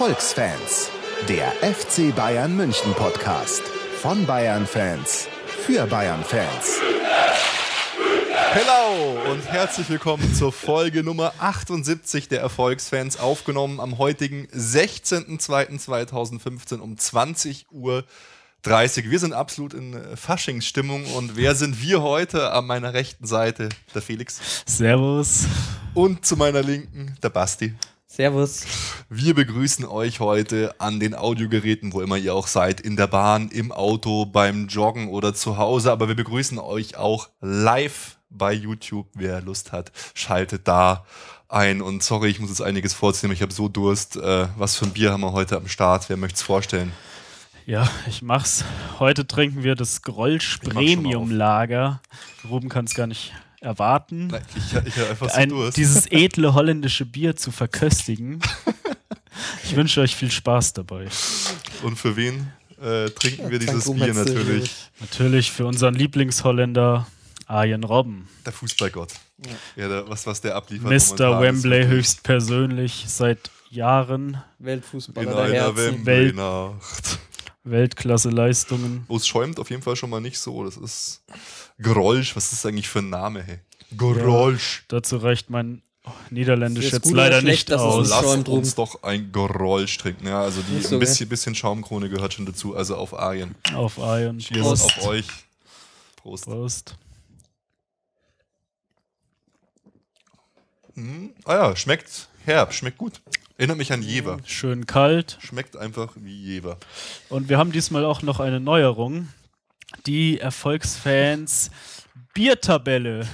Erfolgsfans, der FC Bayern München Podcast von Bayern Fans für Bayern Fans. Hello und herzlich willkommen zur Folge Nummer 78 der Erfolgsfans, aufgenommen am heutigen 16.02.2015 um 20 Uhr 30. Wir sind absolut in äh, Faschingsstimmung und wer sind wir heute? An meiner rechten Seite der Felix. Servus. Und zu meiner linken der Basti. Servus. Wir begrüßen euch heute an den Audiogeräten, wo immer ihr auch seid, in der Bahn, im Auto, beim Joggen oder zu Hause. Aber wir begrüßen euch auch live bei YouTube. Wer Lust hat, schaltet da ein. Und sorry, ich muss jetzt einiges vorziehen. Ich habe so Durst. Äh, was für ein Bier haben wir heute am Start? Wer möchte es vorstellen? Ja, ich mach's. Heute trinken wir das Grolsch Premium Lager. Ruben kann es gar nicht erwarten. Nein, ich, ich habe einfach so Ein, Durst. dieses edle holländische Bier zu verköstigen. Ich wünsche euch viel Spaß dabei. Und für wen äh, trinken wir dieses Dank, Bier natürlich? Natürlich für unseren Lieblingsholländer Arjen Robben. Der Fußballgott. Ja, der, was, was der abliefert. Mr. Wembley höchstpersönlich seit Jahren. Weltfußballer In der einer Herzen. Wembley-Nacht. Weltklasse-Leistungen. Oh, es schäumt auf jeden Fall schon mal nicht so. Das ist Grolsch. Was ist das eigentlich für ein Name, hey? Grolsch. Dazu reicht mein Niederländisch jetzt leider schlecht, nicht aus. Lasst uns doch ein Grolsch trinken. Ja, also die, so, ein bisschen, bisschen Schaumkrone gehört schon dazu. Also auf Arjen. Auf Arjen. Cheers Prost. auf euch. Prost. Prost. Mhm. Ah ja, schmeckt herb, schmeckt gut. Erinnert mich an Jever. Schön kalt. Schmeckt einfach wie Jever. Und wir haben diesmal auch noch eine Neuerung. Die Erfolgsfans Biertabelle.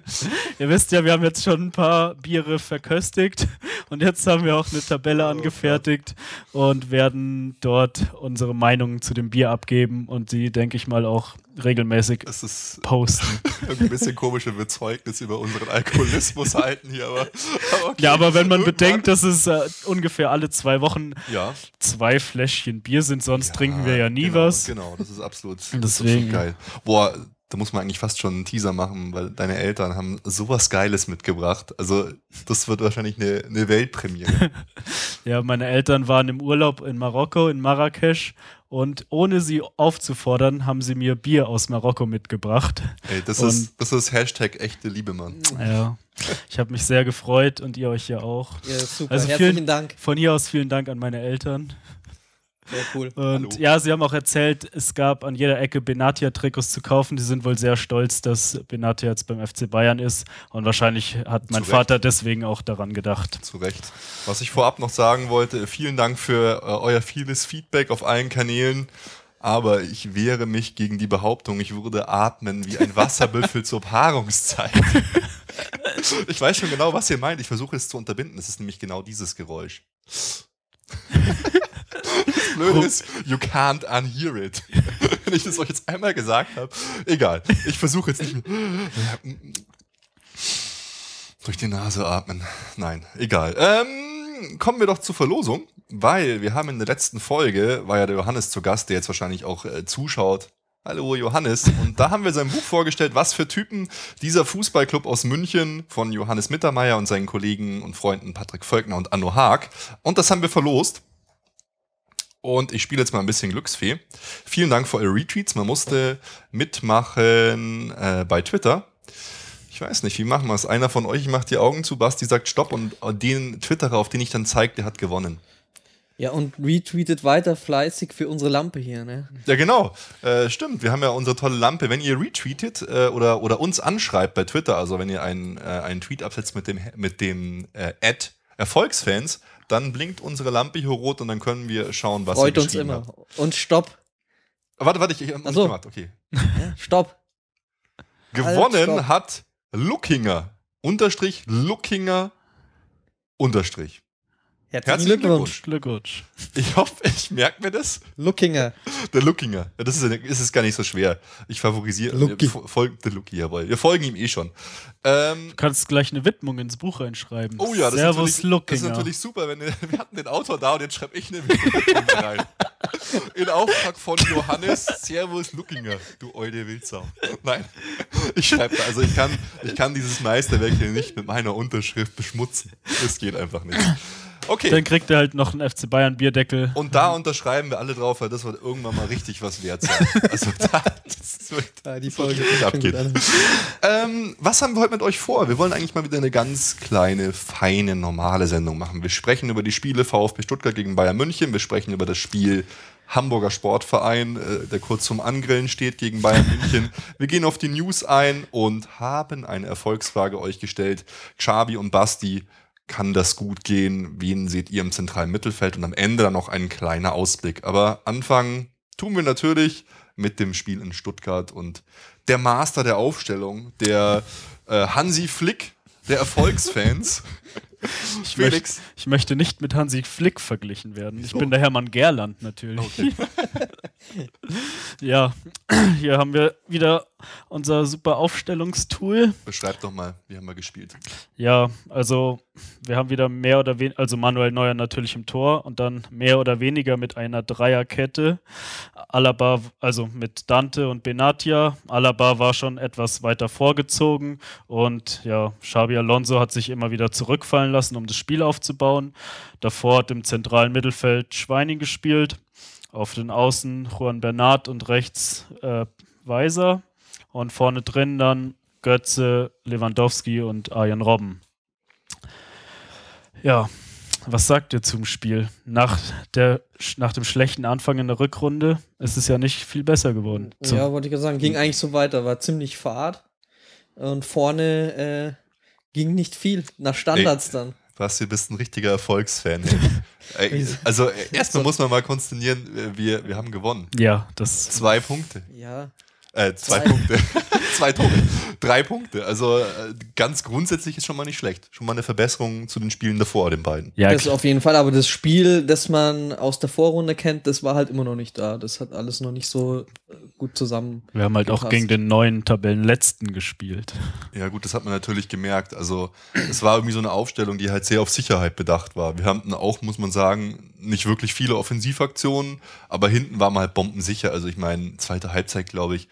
Ihr wisst ja, wir haben jetzt schon ein paar Biere verköstigt und jetzt haben wir auch eine Tabelle angefertigt und werden dort unsere Meinungen zu dem Bier abgeben und sie, denke ich mal, auch regelmäßig Es ist posten. ein bisschen komische Bezeugnis über unseren Alkoholismus halten hier, aber, aber okay. Ja, aber wenn man Irgendwann- bedenkt, dass es äh, ungefähr alle zwei Wochen ja, zwei Fläschchen Bier sind, sonst trinken wir ja nie genau, was. Genau, das ist absolut, das ist Deswegen. absolut geil. Boah, da muss man eigentlich fast schon einen Teaser machen, weil deine Eltern haben sowas Geiles mitgebracht. Also, das wird wahrscheinlich eine, eine Weltpremiere. Ja, meine Eltern waren im Urlaub in Marokko, in Marrakesch und ohne sie aufzufordern, haben sie mir Bier aus Marokko mitgebracht. Ey, das, Und- ist, das ist Hashtag echte Liebe, Mann. Ja, ich habe mich sehr gefreut und ihr euch ja auch. Ja, super. Also Herzlichen vielen- Dank. Von hier aus vielen Dank an meine Eltern. Sehr cool. Und Hallo. ja, sie haben auch erzählt, es gab an jeder Ecke Benatia-Trikots zu kaufen. Die sind wohl sehr stolz, dass Benatia jetzt beim FC Bayern ist. Und wahrscheinlich hat mein Vater deswegen auch daran gedacht. Zu Recht. Was ich vorab noch sagen wollte, vielen Dank für äh, euer vieles Feedback auf allen Kanälen. Aber ich wehre mich gegen die Behauptung, ich würde atmen wie ein Wasserbüffel zur Paarungszeit. Ich weiß schon genau, was ihr meint. Ich versuche es zu unterbinden. Es ist nämlich genau dieses Geräusch. Das Blöde ist, you can't unhear it. Wenn ich das euch jetzt einmal gesagt habe. Egal. Ich versuche jetzt nicht mehr. Durch die Nase atmen. Nein, egal. Ähm, kommen wir doch zur Verlosung, weil wir haben in der letzten Folge, war ja der Johannes zu Gast, der jetzt wahrscheinlich auch äh, zuschaut. Hallo Johannes. Und da haben wir sein Buch vorgestellt, was für Typen dieser Fußballclub aus München von Johannes Mittermeier und seinen Kollegen und Freunden Patrick Völkner und Anno Haag. Und das haben wir verlost. Und ich spiele jetzt mal ein bisschen Glücksfee. Vielen Dank für eure Retweets. Man musste mitmachen äh, bei Twitter. Ich weiß nicht, wie machen wir es? Einer von euch macht die Augen zu, Basti sagt Stopp und den Twitterer, auf den ich dann zeige, der hat gewonnen. Ja, und retweetet weiter fleißig für unsere Lampe hier, ne? Ja, genau. Äh, stimmt, wir haben ja unsere tolle Lampe. Wenn ihr retweetet äh, oder, oder uns anschreibt bei Twitter, also wenn ihr einen, äh, einen Tweet absetzt mit dem, mit dem äh, Ad Erfolgsfans, dann blinkt unsere Lampe hier rot und dann können wir schauen, was Freut uns immer. habt. Und stopp. Warte, warte, ich, ich hab noch Ach so. gemacht. Okay. Stopp. Gewonnen stopp. hat Lookinger. Unterstrich Lookinger. Unterstrich. Herzlichen, Glückwunsch. Glückwunsch. Ich hoffe, ich merke mir das. Lookinger. Der Lookinger. Ja, das ist, ist es gar nicht so schwer. Ich favorisiere. Lookie. Fo- Folgt der Lookie, jawohl. Wir folgen ihm eh schon. Ähm, Du kannst gleich eine Widmung ins Buch reinschreiben. oh ja, das, Servus ist natürlich, das ist natürlich super, wenn wir hatten den Autor da und jetzt schreibe ich eine Widmung rein. In Auftrag von Johannes Servus Lookinger, du eule Wildsau. Nein, ich schreibe also ich kann, ich kann dieses Meisterwerk hier nicht mit meiner Unterschrift beschmutzen. Das geht einfach nicht. Okay. Dann kriegt er halt noch einen FC Bayern Bierdeckel. Und da unterschreiben wir alle drauf, weil das wird irgendwann mal richtig was wert sein. Also da, das wird, Ja, die Folge an. Ähm, was haben wir heute mit euch vor? Wir wollen eigentlich mal wieder eine ganz kleine, feine, normale Sendung machen. Wir sprechen über die Spiele VfB Stuttgart gegen Bayern München. Wir sprechen über das Spiel Hamburger Sportverein, äh, der kurz zum Angrillen steht gegen Bayern München. Wir gehen auf die News ein und haben eine Erfolgsfrage euch gestellt. Xabi und Basti, kann das gut gehen? Wen seht ihr im zentralen Mittelfeld? Und am Ende dann noch ein kleiner Ausblick. Aber anfangen tun wir natürlich mit dem Spiel in Stuttgart und der Master der Aufstellung, der äh, Hansi Flick der Erfolgsfans. Ich Felix. Möchte, ich möchte nicht mit Hansi Flick verglichen werden. Ich Wieso? bin der Hermann Gerland natürlich. ja, hier haben wir wieder unser super Aufstellungstool. Beschreib doch mal, wie haben wir gespielt? Ja, also wir haben wieder mehr oder weniger, also Manuel Neuer natürlich im Tor und dann mehr oder weniger mit einer Dreierkette. Alaba, also mit Dante und Benatia. Alaba war schon etwas weiter vorgezogen und ja, Xabi Alonso hat sich immer wieder zurückfallen lassen, um das Spiel aufzubauen. Davor hat im zentralen Mittelfeld Schweining gespielt, auf den Außen Juan Bernat und rechts äh, Weiser und vorne drin dann Götze, Lewandowski und Arjen Robben. Ja, was sagt ihr zum Spiel? Nach, der, nach dem schlechten Anfang in der Rückrunde ist es ja nicht viel besser geworden. Ja, wollte ich gerade sagen, ging eigentlich so weiter, war ziemlich fad. Und vorne äh, ging nicht viel, nach Standards dann. Basti, du bist ein richtiger Erfolgsfan. also erstmal muss man mal konstatieren, äh, wir, wir haben gewonnen. ja, das Zwei Punkte. Ja, Äh, zwei Zwei. Punkte. zwei Tore. Drei Punkte. Also äh, ganz grundsätzlich ist schon mal nicht schlecht. Schon mal eine Verbesserung zu den Spielen davor, den beiden. ja, das auf jeden Fall. Aber das Spiel, das man aus der Vorrunde kennt, das war halt immer noch nicht da. Das hat alles noch nicht so äh, gut zusammen. wir haben halt auch gepasst. gegen den neuen Tabellenletzten gespielt. Ja, gut, das hat man natürlich gemerkt. Also, es war irgendwie so eine Aufstellung, die halt sehr auf Sicherheit bedacht war. Wir hatten auch, muss man sagen, nicht wirklich viele Offensivaktionen, aber hinten war man halt bombensicher. Also, ich meine, zweite Halbzeit, glaube ich,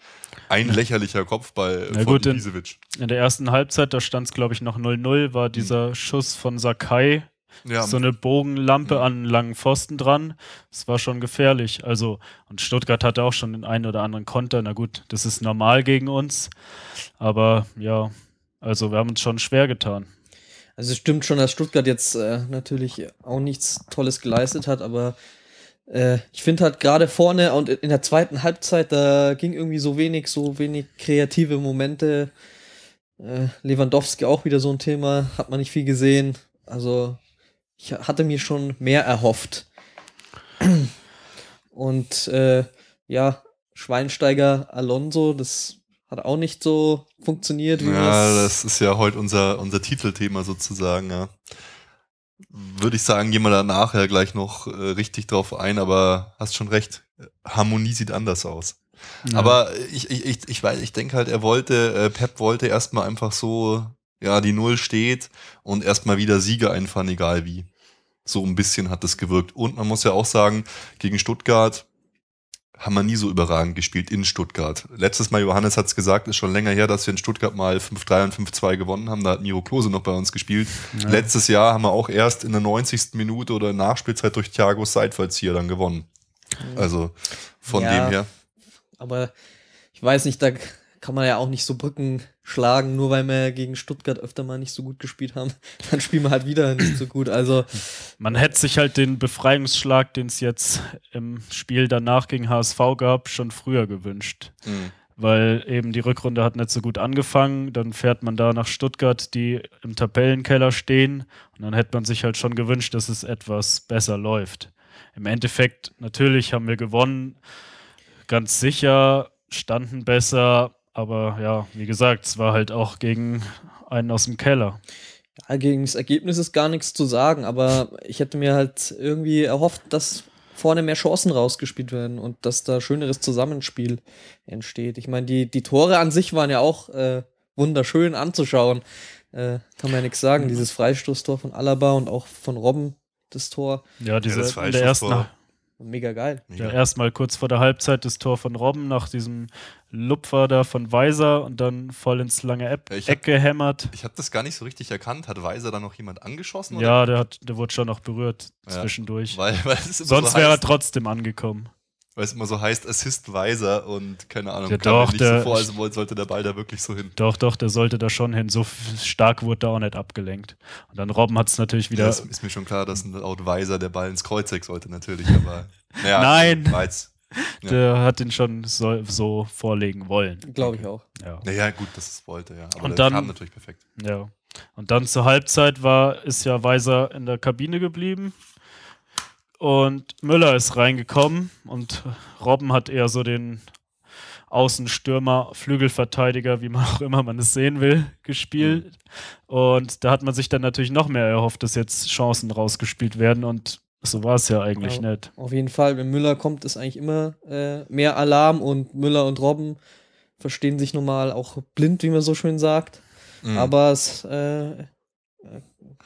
ein lächerlicher Kopfball Na von gut, in- Ibisevic. In der ersten Halbzeit, da stand es glaube ich noch 0-0, war dieser Schuss von Sakai, Ja, so eine Bogenlampe an einen langen Pfosten dran. Das war schon gefährlich. Also, und Stuttgart hatte auch schon den einen oder anderen Konter. Na gut, das ist normal gegen uns. Aber ja, also wir haben uns schon schwer getan. Also es stimmt schon, dass Stuttgart jetzt äh, natürlich auch nichts Tolles geleistet hat, aber äh, ich finde halt gerade vorne und in der zweiten Halbzeit, da ging irgendwie so wenig, so wenig kreative Momente. Äh, Lewandowski auch wieder so ein Thema, hat man nicht viel gesehen. Also ich hatte mir schon mehr erhofft. Und äh, ja, Schweinsteiger, Alonso, das hat auch nicht so funktioniert, wie ja das ist ja heute unser, unser Titelthema sozusagen, ja. Würde ich sagen, gehen wir da nachher gleich noch äh, richtig drauf ein, aber hast schon recht. Harmonie sieht anders aus. Ja. Aber ich, ich, ich, ich weiß, ich denke halt, er wollte, äh, Pep wollte erstmal einfach so, ja, die Null steht und erstmal wieder Siege einfahren, egal wie. So ein bisschen hat das gewirkt. Und man muss ja auch sagen, gegen Stuttgart haben wir nie so überragend gespielt in Stuttgart. Letztes Mal, Johannes hat es gesagt, ist schon länger her, dass wir in Stuttgart mal 5-3 und 5-2 gewonnen haben. Da hat Miro Klose noch bei uns gespielt. Ja. Letztes Jahr haben wir auch erst in der 90. Minute oder Nachspielzeit durch Thiago Seitfallzieher dann gewonnen. Also von Ja. dem her. Aber ich weiß nicht, da kann man ja auch nicht so Brücken schlagen, nur weil wir gegen Stuttgart öfter mal nicht so gut gespielt haben. Dann spielen wir halt wieder nicht so gut. Also, Man hätte sich halt den Befreiungsschlag, den es jetzt im Spiel danach gegen HSV gab, schon früher gewünscht. Mhm. Weil eben die Rückrunde hat nicht so gut angefangen. Dann fährt man da nach Stuttgart, die im Tabellenkeller stehen. Und dann hätte man sich halt schon gewünscht, dass es etwas besser läuft. Im Endeffekt, natürlich haben wir gewonnen. Ganz sicher, standen besser. Aber ja, wie gesagt, es war halt auch gegen einen aus dem Keller. ja, gegen das Ergebnis ist gar nichts zu sagen, aber ich hätte mir halt irgendwie erhofft, dass vorne mehr Chancen rausgespielt werden und dass da schöneres Zusammenspiel entsteht. Ich meine, die, die Tore an sich waren ja auch äh, wunderschön anzuschauen. Äh, kann man ja nichts sagen. Dieses Freistoßtor von Alaba und auch von Robben, das Tor. Ja, diese das in der ersten, Freistoßtor. Mega geil. Ja, erstmal kurz vor der Halbzeit das Tor von Robben nach diesem Lupfer da von Weiser und dann voll ins lange Eck, Ja, hab- gehämmert. Ich habe das gar nicht so richtig erkannt. Hat Weiser da noch jemand angeschossen? Ja, der, hat, der wurde schon noch berührt Ja, zwischendurch. Weil, weil Sonst so wäre er trotzdem angekommen. Weil es immer so heißt, Assist Weiser und keine Ahnung, Ja, kam mir doch, nicht der- so vor, als woll- sollte der Ball da wirklich so hin. Doch, doch, der sollte da schon hin. So stark wurde er auch nicht abgelenkt. Und dann Robben hat es natürlich Ja, wieder. es ist mir schon klar, dass ein laut Weiser der Ball ins Kreuzeck sollte natürlich, aber naja, Nein. Ja. Der hat den schon so, so vorlegen wollen. Glaube ich auch. Ja. Naja, gut, dass es wollte, ja. Aber Und der dann- kam natürlich perfekt. ja. Und dann zur Halbzeit war, ist ja Weiser in der Kabine geblieben. Und Müller ist reingekommen und Robben hat eher so den Außenstürmer, Flügelverteidiger, wie man auch immer man es sehen will, gespielt. Und da hat man sich dann natürlich noch mehr erhofft, dass jetzt Chancen rausgespielt werden und so war es ja eigentlich Ja. nicht. Auf jeden Fall, wenn Müller kommt, ist eigentlich immer äh, mehr Alarm und Müller und Robben verstehen sich normal auch blind, wie man so schön sagt. Mhm. Aber es äh,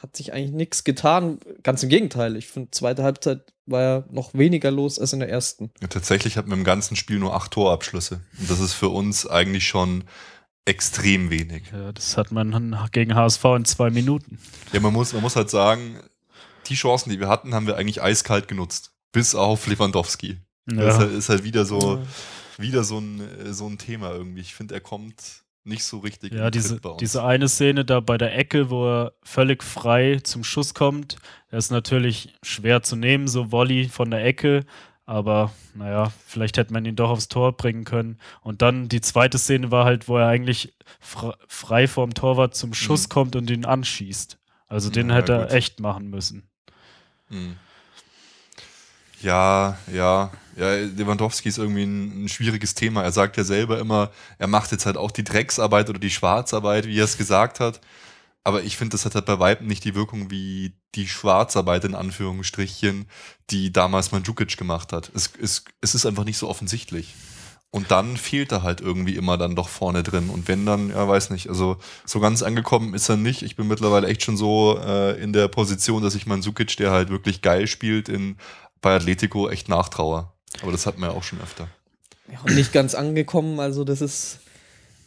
hat sich eigentlich nichts getan. Ganz im Gegenteil. Ich finde, zweite Halbzeit war ja noch weniger los als in der ersten. Ja, tatsächlich hatten wir im ganzen Spiel nur acht Torabschlüsse. Und das ist für uns eigentlich schon extrem wenig. Ja, das hat man gegen HSV in zwei Minuten. Ja, man muss, man muss halt sagen, die Chancen, die wir hatten, haben wir eigentlich eiskalt genutzt. Bis auf Lewandowski. Das ist Ja. halt, ist halt wieder so, wieder so ein, äh, so ein Thema irgendwie. Ich finde, er kommt nicht so richtig Ja, diese, diese eine Szene da bei der Ecke, wo er völlig frei zum Schuss kommt, der ist natürlich schwer zu nehmen, so Volley von der Ecke, aber naja, vielleicht hätte man ihn doch aufs Tor bringen können. Und dann die zweite Szene war halt, wo er eigentlich fre frei vorm Torwart zum Schuss Mhm. kommt und ihn anschießt. Also den Ja, hätte er gut. echt machen müssen. Hm. Ja, ja, ja, Lewandowski ist irgendwie ein, ein schwieriges Thema. Er sagt ja selber immer, er macht jetzt halt auch die Drecksarbeit oder die Schwarzarbeit, wie er es gesagt hat. Aber ich finde, das hat halt bei Weitem nicht die Wirkung wie die Schwarzarbeit in Anführungsstrichen, die damals Mandzukic gemacht hat. Es, es, es ist einfach nicht so offensichtlich. Und dann fehlt er halt irgendwie immer dann doch vorne drin. Und wenn dann, ja, weiß nicht, also so ganz angekommen ist er nicht. Ich bin mittlerweile echt schon so äh, in der Position, dass ich Mandzukic, der halt wirklich geil spielt, in, bei Atletico echt nachtraue. Aber das hatten wir ja auch schon öfter. Ja, und nicht ganz angekommen, also das ist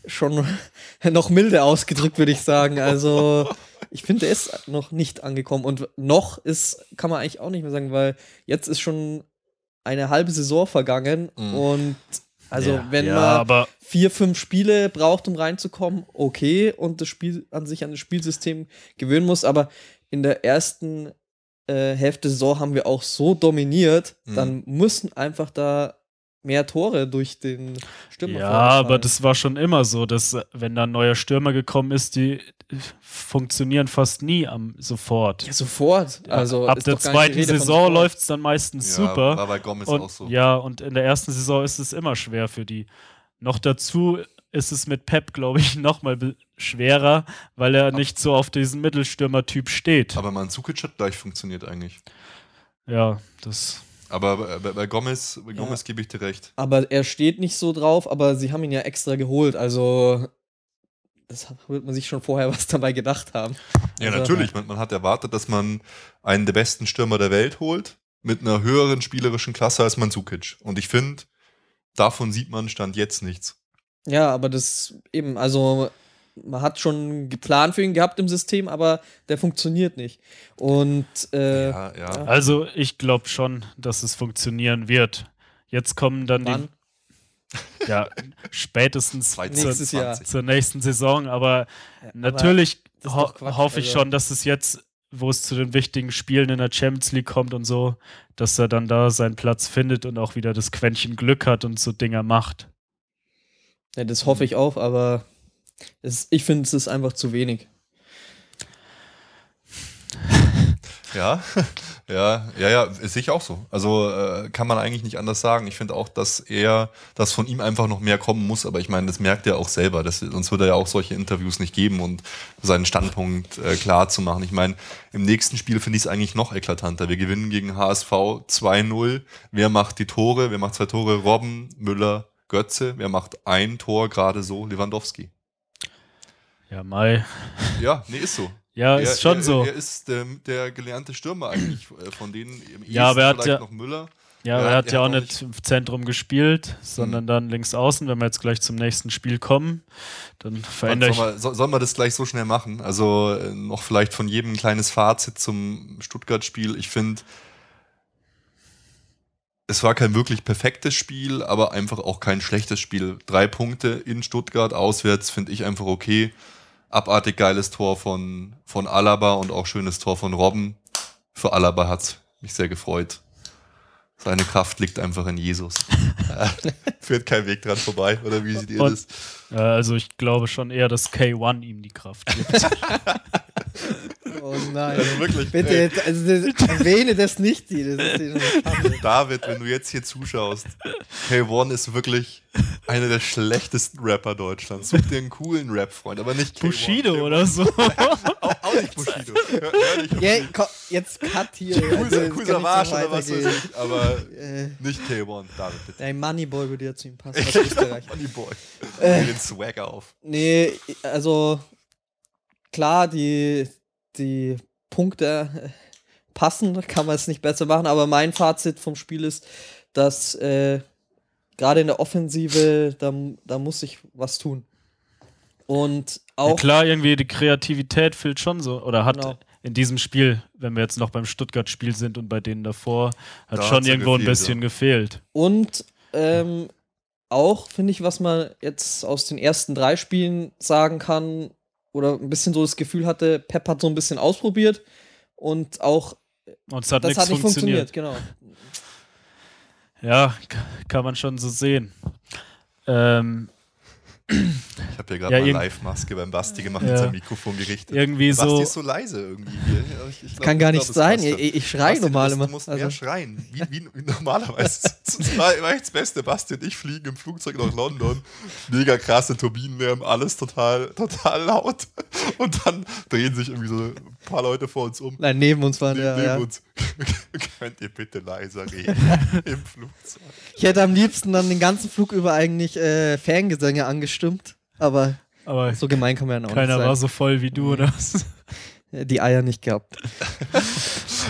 schon noch milde ausgedrückt, würde ich sagen. Also ich finde, er ist noch nicht angekommen. Und noch ist, kann man eigentlich auch nicht mehr sagen, weil jetzt ist schon eine halbe Saison vergangen Mhm. und also ja, wenn ja, man aber vier, fünf Spiele braucht, um reinzukommen, okay, und das Spiel an sich an das Spielsystem gewöhnen muss, aber in der ersten äh, Hälfte Saison haben wir auch so dominiert, Mhm. dann müssen einfach da mehr Tore durch den Stürmer Ja, aber das war schon immer so, dass äh, wenn da ein neuer Stürmer gekommen ist, die äh, funktionieren fast nie am sofort. ja, sofort. Also Ab ist der zweiten Saison läuft es dann meistens super. War bei Gomez und, auch so. Ja, und in der ersten Saison ist es immer schwer für die. Noch dazu ist es mit Pep, glaube ich, nochmal schwerer, weil er nicht so auf diesen Mittelstürmer-Typ steht. Aber Mandzukic hat gleich funktioniert eigentlich. ja, das. Aber bei, bei, bei Gomez, bei Gomez gebe ich dir recht. Aber er steht nicht so drauf, aber sie haben ihn ja extra geholt. Also, das wird man sich schon vorher was dabei gedacht haben. Ja, Also- natürlich. Man, man hat erwartet, dass man einen der besten Stürmer der Welt holt, mit einer höheren spielerischen Klasse als Mandzukic. Und ich finde, davon sieht man Stand jetzt nichts. Ja, aber das eben, also man hat schon einen Plan für ihn gehabt im System, aber der funktioniert nicht. Und äh, ja, ja. Also, ich glaube schon, dass es funktionieren wird. Jetzt kommen dann wann? die. Ja, spätestens zur, Nächstes Jahr. 2020. zur nächsten Saison, aber Ja, Natürlich ist ho Quatsch, hoffe ich also- schon, dass es jetzt, wo es zu den wichtigen Spielen in der Champions League kommt und so, dass er dann da seinen Platz findet und auch wieder das Quäntchen Glück hat und so Dinger macht. Ja, das hoffe ich auch, aber es, ich finde, es ist einfach zu wenig. Ja, ja, ja, ja, sehe ich auch so. Also äh, kann man eigentlich nicht anders sagen. Ich finde auch, dass er, dass von ihm einfach noch mehr kommen muss. Aber ich meine, das merkt er auch selber. Das, sonst würde er ja auch solche Interviews nicht geben und seinen Standpunkt äh, klar zu machen. Ich meine, im nächsten Spiel finde ich es eigentlich noch eklatanter. Wir gewinnen gegen HSV 2-0. Wer macht die Tore? Wer macht zwei Tore? Robben, Müller, Götze. Wer macht ein Tor gerade so? Lewandowski. Ja, Mai. Ja, nee, ist so. Ja, er, ist schon er, so. Er ist der, der gelernte Stürmer eigentlich, äh, von denen im Ja, aber er hat ja- noch Müller. Ja, Ja, er hat er ja auch nicht im Zentrum gespielt, sondern Hm. dann links außen. Wenn wir jetzt gleich zum nächsten Spiel kommen, dann verändere soll, ich. man, soll, soll man das gleich so schnell machen? Also äh, noch vielleicht von jedem ein kleines Fazit zum Stuttgart-Spiel. Ich finde, es war kein wirklich perfektes Spiel, aber einfach auch kein schlechtes Spiel. Drei Punkte in Stuttgart auswärts finde ich einfach okay. Abartig geiles Tor von, von Alaba und auch schönes Tor von Robben. Für Alaba hat mich sehr gefreut. Seine Kraft liegt einfach in Jesus. Führt kein Weg dran vorbei, oder wie seht ihr Und- das? Ja, also ich glaube schon eher, dass K1 ihm die Kraft gibt. Oh nein. Also wirklich, Bitte, ey. jetzt, also das, erwähne das nicht, die. Das ist. David, wenn du jetzt hier zuschaust, K1 ist wirklich einer der schlechtesten Rapper Deutschlands. Such dir einen coolen Rap-Freund, aber nicht K1. Bushido K1. oder so. Auch, auch nicht Bushido. Hör, hör nicht die- komm, jetzt cut hier. Cool, Also, so oder was weiß ich, aber Äh, nicht K1. David, bitte. Dein Moneyboy würde ja zu ihm passen aus Österreich. Money Boy. Äh. Den Swag auf. Nee, also klar, die, die Punkte äh, passen, kann man es nicht besser machen, aber mein Fazit vom Spiel ist, dass äh, gerade in der Offensive, da, da muss ich was tun. Und Ja, auch klar, irgendwie die Kreativität fehlt schon so. Oder hat Genau. in diesem Spiel, wenn wir jetzt noch beim Stuttgart-Spiel sind und bei denen davor, hat Da schon ja irgendwo ein gefehlt, bisschen gefehlt. Und ähm, auch, finde ich, was man jetzt aus den ersten drei Spielen sagen kann, oder ein bisschen so das Gefühl hatte, Pep hat so ein bisschen ausprobiert und auch Und es hat das hat nicht funktioniert. funktioniert, genau. Ja, kann man schon so sehen. Ähm, Ich habe hier gerade Ja, mal Live-Maske beim Basti gemacht Ja. und sein Mikrofon gerichtet. irgendwie Basti so. ist so leise irgendwie hier. Ich- ich glaub- Kann gar ich nicht glaub, sein. Ich, ich, ich schreie Basti, normal du immer. musst, du musst Also, mehr schreien, wie, wie, wie normalerweise. Das war, echt das Beste. Basti und ich fliegen im Flugzeug nach London. Mega krasse Turbinenlärm, alles total, total laut. Und dann drehen sich irgendwie so ein paar Leute vor uns um. nein, neben uns waren Ne- ja, neben ja. uns. Könnt ihr bitte leiser reden im Flugzeug? Ich hätte am liebsten dann den ganzen Flug über eigentlich äh, Fangesänge angestimmt, aber aber so gemein kann man ja auch keiner nicht war sein. so voll wie du, oder? was? Die Eier nicht gehabt.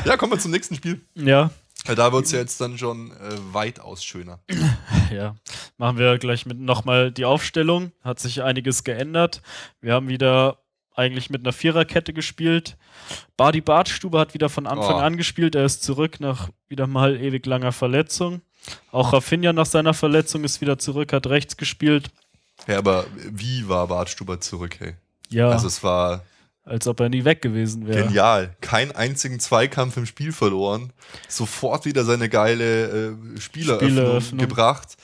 Ja, kommen wir zum nächsten Spiel. ja, Ja, Da wird es ja jetzt dann schon äh, weitaus schöner. ja. Machen wir gleich mit nochmal die Aufstellung. Hat sich einiges geändert. Wir haben wieder eigentlich mit einer Viererkette gespielt. Badi Bartstube hat wieder von Anfang Oh. an gespielt. Er ist zurück nach wieder mal ewig langer Verletzung. Auch Rafinha nach seiner Verletzung ist wieder zurück, hat rechts gespielt. Ja, aber wie war Bartstuber zurück, hey? Ja, Also es war als ob er nie weg gewesen wäre. genial. Keinen einzigen Zweikampf im Spiel verloren. Sofort wieder seine geile äh, Spieleröffnung, Spieleröffnung. gebracht.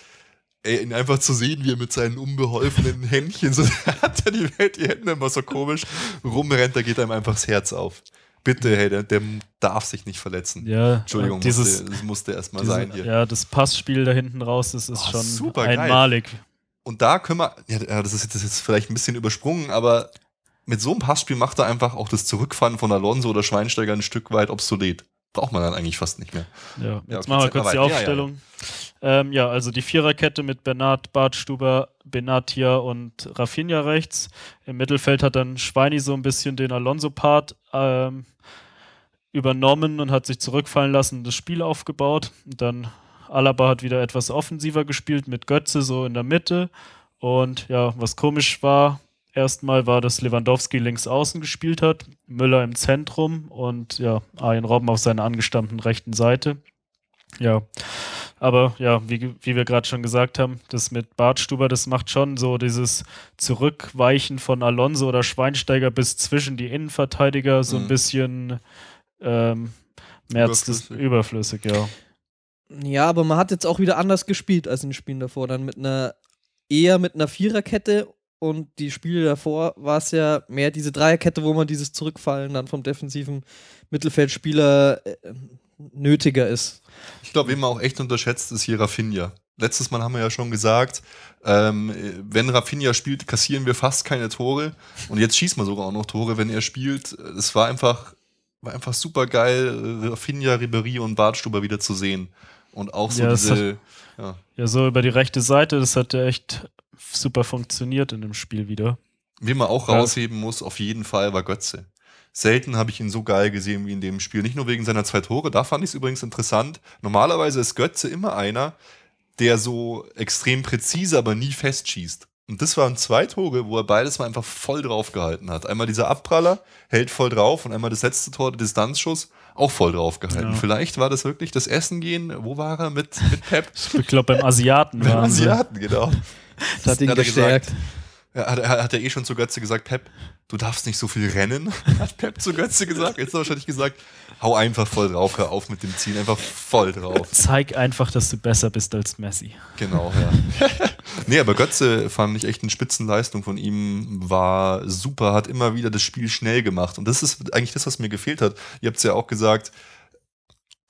Ey, ihn einfach zu sehen, wie er mit seinen unbeholfenen Händchen, so hat er die Welt, die Hände immer so komisch rumrennt, da geht einem einfach das Herz auf. Bitte, hey, der, der darf sich nicht verletzen. Ja, Entschuldigung, dieses, musste, das musste erstmal sein hier. ja, das Passspiel da hinten raus, das ist Oh, schon super geil. Und da können wir, ja, ja, das ist jetzt, das ist jetzt vielleicht ein bisschen übersprungen, aber mit so einem Passspiel macht er einfach auch das Zurückfahren von Alonso oder Schweinsteiger ein Stück weit obsolet. Braucht man dann eigentlich fast nicht mehr. Ja, jetzt okay, machen wir kurz die weiter. Ja, ja. Aufstellung. Ja, ähm, ja, also die Viererkette mit Bernard, Bartstuber, Benatia und Rafinha rechts. Im Mittelfeld hat dann Schweini so ein bisschen den Alonso-Part ähm, übernommen und hat sich zurückfallen lassen, das Spiel aufgebaut. Und dann Alaba hat wieder etwas offensiver gespielt mit Götze so in der Mitte. Und ja, was komisch war, erstmal war, dass Lewandowski links außen gespielt hat, Müller im Zentrum und ja, Arjen Robben auf seiner angestammten rechten Seite. Ja, aber ja, wie, wie wir gerade schon gesagt haben, das mit Bartstuber, das macht schon so dieses Zurückweichen von Alonso oder Schweinsteiger bis zwischen die Innenverteidiger so ein Mhm. bisschen ähm, März Überflüssig. überflüssig, ja. Ja, aber man hat jetzt auch wieder anders gespielt als in den Spielen davor. Dann mit einer eher mit einer Viererkette und die Spiele davor war es ja mehr diese Dreierkette, wo man dieses Zurückfallen dann vom defensiven Mittelfeldspieler äh, nötiger ist. Ich glaube, wen man auch echt unterschätzt, ist hier Rafinha. Letztes Mal haben wir ja schon gesagt, ähm, wenn Rafinha spielt, kassieren wir fast keine Tore. Und jetzt schießt man sogar auch noch Tore, wenn er spielt. Es war einfach, war einfach super geil, Rafinha, Ribery und Bartstuber wieder zu sehen. Und auch so Ja, es diese. Ja, Ja, so über die rechte Seite, das hat ja echt super funktioniert in dem Spiel wieder. Wen man auch Ja. rausheben muss, auf jeden Fall, war Götze. Selten habe ich ihn so geil gesehen wie in dem Spiel. Nicht nur wegen seiner zwei Tore, da fand ich es übrigens interessant. Normalerweise ist Götze immer einer, der so extrem präzise, aber nie festschießt. Und das waren zwei Tore, wo er beides mal einfach voll drauf gehalten hat. Einmal dieser Abpraller, hält voll drauf und einmal das letzte Tor, der Distanzschuss, auch voll drauf gehalten. Ja. Vielleicht war das wirklich das Essen gehen. Wo war er mit, mit Pep? Ich glaube, beim Asiaten Beim. Asiaten, genau. Das hat ihn hat er gestärkt. Ja, hat, er- hat er eh schon zu Götze gesagt, Pep, du darfst nicht so viel rennen, hat Pep zu Götze gesagt. Jetzt hat er wahrscheinlich gesagt, hau einfach voll drauf, hör auf mit dem Ziehen, einfach voll drauf. Zeig einfach, dass du besser bist als Messi. Genau, ja. nee, aber Götze fand ich echt eine Spitzenleistung von ihm, war super, hat immer wieder das Spiel schnell gemacht. Und das ist eigentlich das, was mir gefehlt hat. Ihr habt es ja auch gesagt,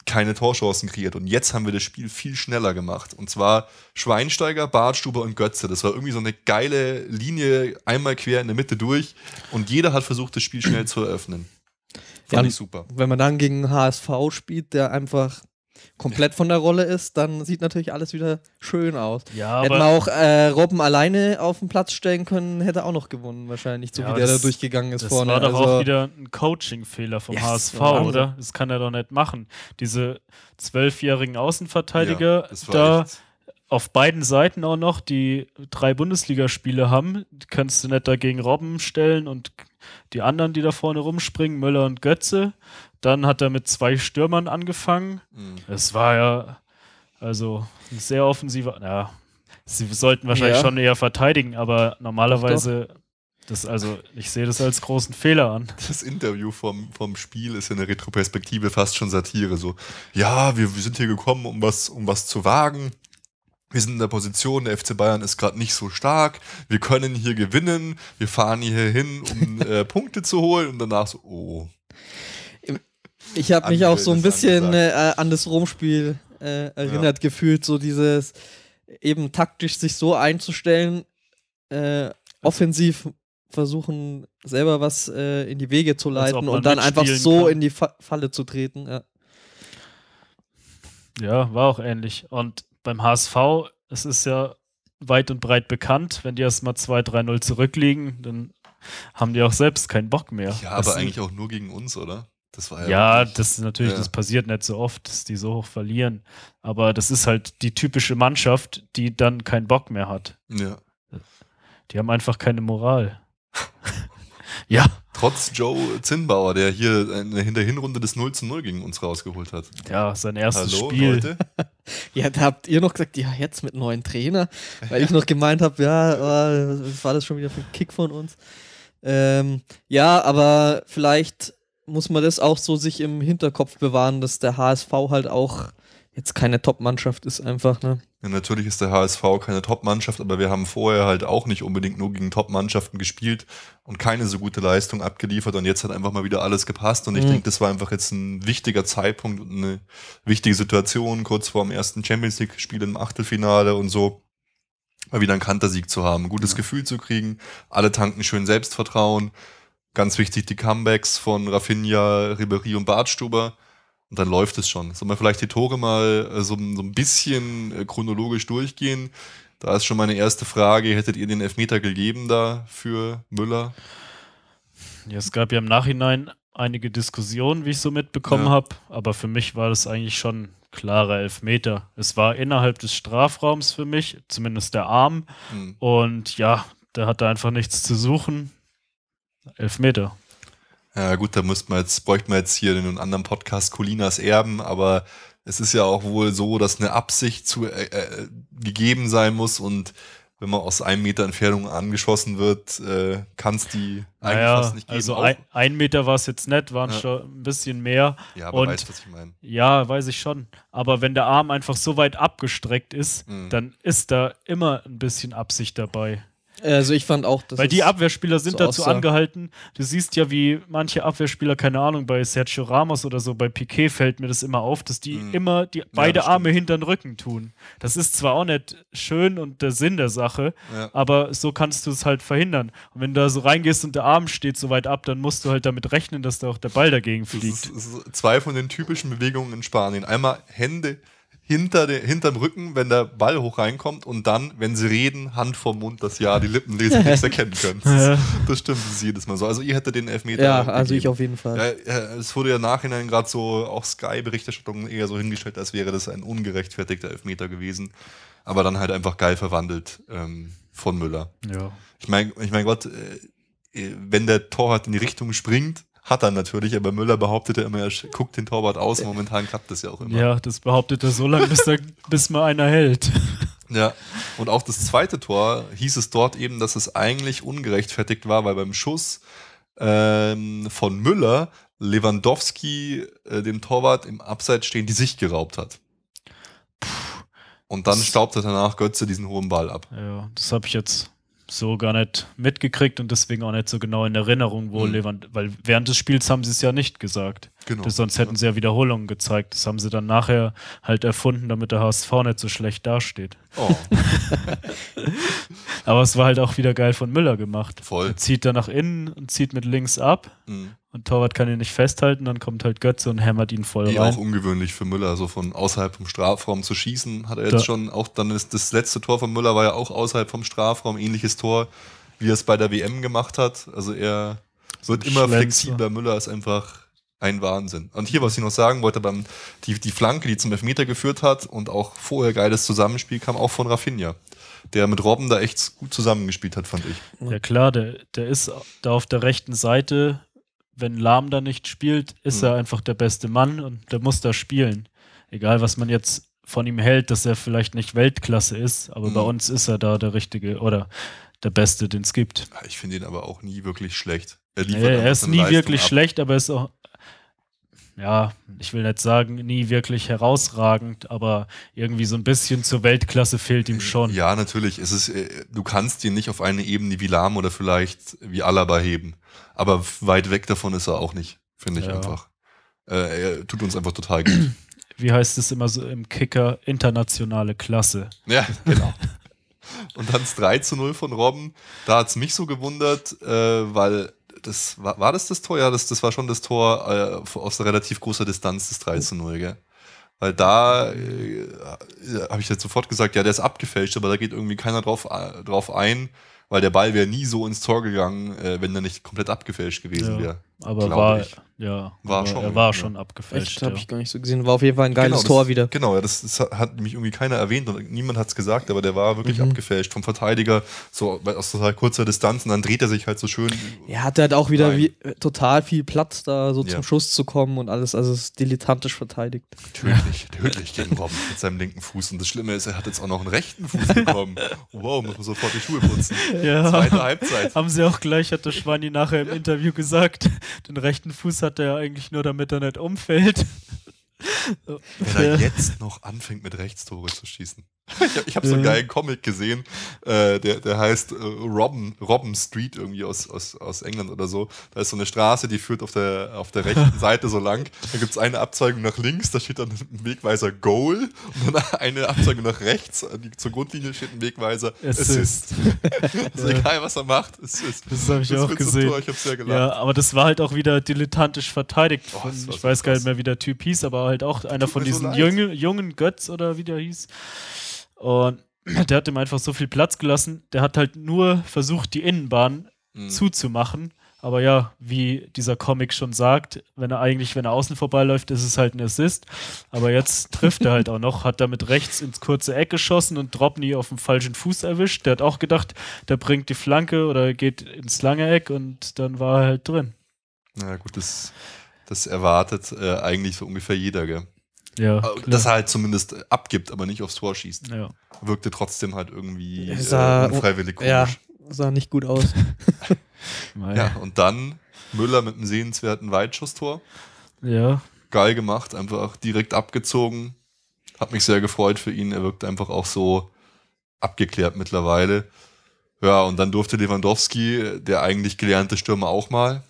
keine Torchancen kreiert. Und jetzt haben wir das Spiel viel schneller gemacht. Und zwar Schweinsteiger, Bartstuber und Götze. Das war irgendwie so eine geile Linie, einmal quer in der Mitte durch. Und jeder hat versucht, das Spiel schnell zu eröffnen. Fand Ja, ich super. Wenn man dann gegen HSV spielt, der einfach komplett von der Rolle ist, dann sieht natürlich alles wieder schön aus. Ja, Hätten aber auch äh, Robben alleine auf den Platz stellen können, hätte auch noch gewonnen wahrscheinlich, so Ja, wie der das- da durchgegangen ist das vorne. war doch also, auch wieder ein Coaching-Fehler vom Ja, HSV, das oder? Das kann er doch nicht machen. Diese zwölfjährigen Außenverteidiger Ja, das war da echt- auf beiden Seiten auch noch, die drei Bundesligaspiele haben, die kannst du nicht dagegen Robben stellen und die anderen, die da vorne rumspringen, Müller und Götze. Dann hat er mit zwei Stürmern angefangen. Mhm. Es war ja also ein sehr offensiver. Ja, sie sollten wahrscheinlich Ja. schon eher verteidigen, aber normalerweise, das also ich sehe das als großen Fehler an. Das Interview vom, vom Spiel ist in der Retroperspektive fast schon Satire. So, ja, wir, wir sind hier gekommen, um was, um was zu wagen. Wir sind in der Position, der FC Bayern ist gerade nicht so stark. Wir können hier gewinnen. Wir fahren hier hin, um äh, Punkte zu holen. Und danach so, oh. ich habe mich auch so ein bisschen äh, an das Romspiel äh, erinnert gefühlt, so dieses eben taktisch sich so einzustellen, äh, offensiv versuchen selber was äh, in die Wege zu leiten und dann einfach so kann. in die Fa Falle zu treten. Ja. Ja, war auch ähnlich. Und beim HSV, es ist ja weit und breit bekannt, wenn die erstmal 2-3-0 zurückliegen, dann haben die auch selbst keinen Bock mehr. Ja, Das aber sind- eigentlich auch nur gegen uns, oder? Das war ja. Ja, wirklich- das ist natürlich, Ja. das passiert nicht so oft, dass die so hoch verlieren. Aber das ist halt die typische Mannschaft, die dann keinen Bock mehr hat. ja. Die haben einfach keine Moral. ja, Trotz Joe Zinnbauer, der hier in der Hinrunde des 0 zu 0 gegen uns rausgeholt hat. ja, sein erstes Hallo, Spiel. Leute. ja, da habt ihr noch gesagt, ja, jetzt mit neuen Trainer, weil ich noch gemeint habe, ja, äh, was war das schon wieder für ein Kick von uns? Ähm, ja, aber vielleicht muss man das auch so sich im Hinterkopf bewahren, dass der HSV halt auch jetzt keine Top-Mannschaft ist, einfach, ne? Ja, natürlich ist der HSV keine Top-Mannschaft, aber wir haben vorher halt auch nicht unbedingt nur gegen Top-Mannschaften gespielt und keine so gute Leistung abgeliefert und jetzt hat einfach mal wieder alles gepasst und ich Mhm. denke, das war einfach jetzt ein wichtiger Zeitpunkt und eine wichtige Situation kurz vor dem ersten Champions League-Spiel im Achtelfinale und so mal wieder einen Kantersieg zu haben, ein gutes Gefühl zu kriegen, alle tanken schön Selbstvertrauen, ganz wichtig die Comebacks von Rafinha, Ribéry und Bartstuber und dann läuft es schon. Sollen wir vielleicht die Tore mal äh, so, so ein bisschen äh, chronologisch durchgehen? Da ist schon meine erste Frage. Hättet ihr den Elfmeter gegeben da für Müller? Ja, es gab ja im Nachhinein einige Diskussionen, wie ich so mitbekommen Ja. habe, aber für mich war das eigentlich schon klarer Elfmeter. Es war innerhalb des Strafraums für mich, zumindest der Arm. Hm. Und ja, der hatte einfach nichts zu suchen. Elfmeter. Ja, gut, da müsste man jetzt, bräuchte man jetzt hier in einem anderen Podcast Colinas Erben, aber es ist ja auch wohl so, dass eine Absicht zu, äh, äh, gegeben sein muss und wenn man aus einem Meter Entfernung angeschossen wird, äh, kann es die eigentlich Naja, fast nicht geben. also ein, ein Meter war es jetzt nicht, waren Ja. schon ein bisschen mehr. ja, aber und- weißt, was ich meine. Ja, weiß ich schon. Aber wenn der Arm einfach so weit abgestreckt ist, Mhm. dann ist da immer ein bisschen Absicht dabei. Also ich fand auch, dass Weil die Abwehrspieler sind so dazu aussah. angehalten. Du siehst ja, wie manche Abwehrspieler, keine Ahnung, bei Sergio Ramos oder so, bei Piquet fällt mir das immer auf, dass die Mhm. immer die beide das Arme hinter den Rücken tun. Das ist zwar auch nicht schön und der Sinn der Sache, Ja. aber so kannst du es halt verhindern. Und wenn du da so reingehst und der Arm steht so weit ab, dann musst du halt damit rechnen, dass da auch der Ball dagegen Das fliegt. ist, das ist zwei von den typischen Bewegungen in Spanien. Einmal Hände hinter de, hinterm Rücken, wenn der Ball hoch reinkommt und dann, wenn sie reden, Hand vorm Mund, dass ja die Lippen lesen nichts erkennen können. Das, das stimmt, das ist jedes Mal so. Also ihr hättet den Elfmeter. Ja, also ich auf jeden Fall. Ja, es wurde ja nachhinein gerade so auch Sky-Berichterstattung eher so hingestellt, als wäre das ein ungerechtfertigter Elfmeter gewesen. Aber dann halt einfach geil verwandelt ähm, von Müller. Ja. Ich meine, ich mein Gott, äh, wenn der Torwart in die Richtung springt, hat er natürlich, aber Müller behauptet ja immer, er guckt den Torwart aus. Momentan klappt das ja auch immer. ja, das behauptet er so lange, bis, da, bis mal einer hält. Ja, und auch das zweite Tor hieß es dort eben, dass es eigentlich ungerechtfertigt war, weil beim Schuss ähm, von Müller Lewandowski äh, dem Torwart im Abseits stehen die Sicht geraubt hat. Und dann staubte danach Götze diesen hohen Ball ab. Ja, das habe ich jetzt so gar nicht mitgekriegt und deswegen auch nicht so genau in Erinnerung, wo Mhm. Lewand, weil während des Spiels haben sie es ja nicht gesagt. Genau. Das, sonst hätten sie ja Wiederholungen gezeigt. Das haben sie dann nachher halt erfunden, damit der HSV nicht so schlecht dasteht. Oh, Aber es war halt auch wieder geil von Müller gemacht. voll. Er zieht da nach innen und zieht mit links ab Mhm. Und Torwart kann ihn nicht festhalten, dann kommt halt Götze und hämmert ihn voll auch rein. ungewöhnlich für Müller, so von außerhalb vom Strafraum zu schießen. Hat er jetzt Da- schon auch, dann ist das letzte Tor von Müller war ja auch außerhalb vom Strafraum, ähnliches Tor, wie er es bei der WM gemacht hat. Also er wird immer flexibler. Müller ist einfach ein Wahnsinn. Und hier, was ich noch sagen wollte, beim, die, die Flanke, die zum Elfmeter geführt hat und auch vorher geiles Zusammenspiel, kam auch von Rafinha. Der mit Robben da echt gut zusammengespielt hat, fand ich. Ja klar, der, der ist da auf der rechten Seite. Wenn Lahm da nicht spielt, ist Mhm. er einfach der beste Mann und der muss da spielen. Egal, was man jetzt von ihm hält, dass er vielleicht nicht Weltklasse ist, aber Mhm. bei uns ist er da der Richtige oder der Beste, den es gibt. Ich finde ihn aber auch nie wirklich schlecht. Er, Nee, er ist nie Leistung wirklich ab. schlecht, aber er ist auch, ja, ich will nicht sagen, nie wirklich herausragend, aber irgendwie so ein bisschen zur Weltklasse fehlt ihm schon. Ja, natürlich. Es ist, äh, du kannst ihn nicht auf eine Ebene wie Lahm oder vielleicht wie Alaba heben. Aber weit weg davon ist er auch nicht, finde ich Ja. einfach. Äh, er tut uns einfach total gut. Wie heißt es immer so im Kicker? Internationale Klasse. ja, genau. Und dann das 3 zu 0 von Robben. Da hat es mich so gewundert, äh, weil das war, war das das Tor? Ja, das, das war schon das Tor äh, aus relativ großer Distanz, das 3 zu 0, gell? Weil da äh, habe ich jetzt sofort gesagt, ja, der ist abgefälscht, aber da geht irgendwie keiner drauf, äh, drauf ein, weil der Ball wäre nie so ins Tor gegangen, äh, wenn der nicht komplett abgefälscht gewesen Ja. wäre. Aber Glaub war, ich. ja, War aber schon, er war ja. schon abgefälscht. Echt, habe ja. ich gar nicht so gesehen. War auf jeden Fall ein geiles Genau, Tor das, wieder. Genau, ja, das, das hat mich irgendwie keiner erwähnt und niemand hat es gesagt, aber der war wirklich Mhm. abgefälscht vom Verteidiger, so aus total kurzer Distanz und dann dreht er sich halt so schön. Er hatte halt auch wieder wie, äh, total viel Platz da so Ja. zum Schuss zu kommen und alles. Also es ist dilettantisch verteidigt. Tödlich, tödlich gegen Robben mit seinem linken Fuß. Und das Schlimme ist, er hat jetzt auch noch einen rechten Fuß bekommen. Wow, muss man sofort die Schuhe putzen. Ja. Zweite Halbzeit. Haben sie auch gleich, hat der Schweini nachher im Interview gesagt, den rechten Fuß hat er eigentlich nur, damit er nicht umfällt. Wenn er jetzt noch anfängt, mit Rechtstore zu schießen. Ich habe hab so einen geilen Comic gesehen, äh, der, der heißt äh, Robben, Robben Street irgendwie aus, aus, aus England oder so. Da ist so eine Straße, die führt auf der, auf der rechten Seite so lang. Da gibt es eine Abzweigung nach links, da steht dann ein Wegweiser Goal. Und dann eine Abzweigung nach rechts, die, zur Grundlinie steht ein Wegweiser Assist. Assist. also egal, was er macht, Assist. Das habe ich Das auch gesehen. Tor, ich habe sehr gelacht. Ja, aber das war halt auch wieder dilettantisch verteidigt. Von, war ich so weiß gar nicht mehr, wie der Typ hieß, aber halt auch einer Tut von so diesen leid. jungen, jungen Götz oder wie der hieß. Und der hat ihm einfach so viel Platz gelassen. Der hat halt nur versucht, die Innenbahn Mhm. zuzumachen. Aber ja, wie dieser Comic schon sagt, wenn er eigentlich, wenn er außen vorbeiläuft, ist es halt ein Assist. Aber jetzt trifft er halt auch noch, hat damit rechts ins kurze Eck geschossen und Dropney auf dem falschen Fuß erwischt. Der hat auch gedacht, der bringt die Flanke oder geht ins lange Eck und dann war er halt drin. Na gut, das, das erwartet äh, eigentlich so ungefähr jeder, gell? Ja, Äh. Dass er halt zumindest äh, abgibt, aber nicht aufs Tor schießt. ja. Wirkte trotzdem halt irgendwie äh, sah- unfreiwillig komisch. Ja, sah nicht gut aus. Ja, und dann Müller mit einem sehenswerten Weitschusstor. ja. Geil gemacht, einfach direkt abgezogen. Hat mich sehr gefreut für ihn. Er wirkt einfach auch so abgeklärt mittlerweile. Ja, und dann durfte Lewandowski, der eigentlich gelernte Stürmer, auch mal.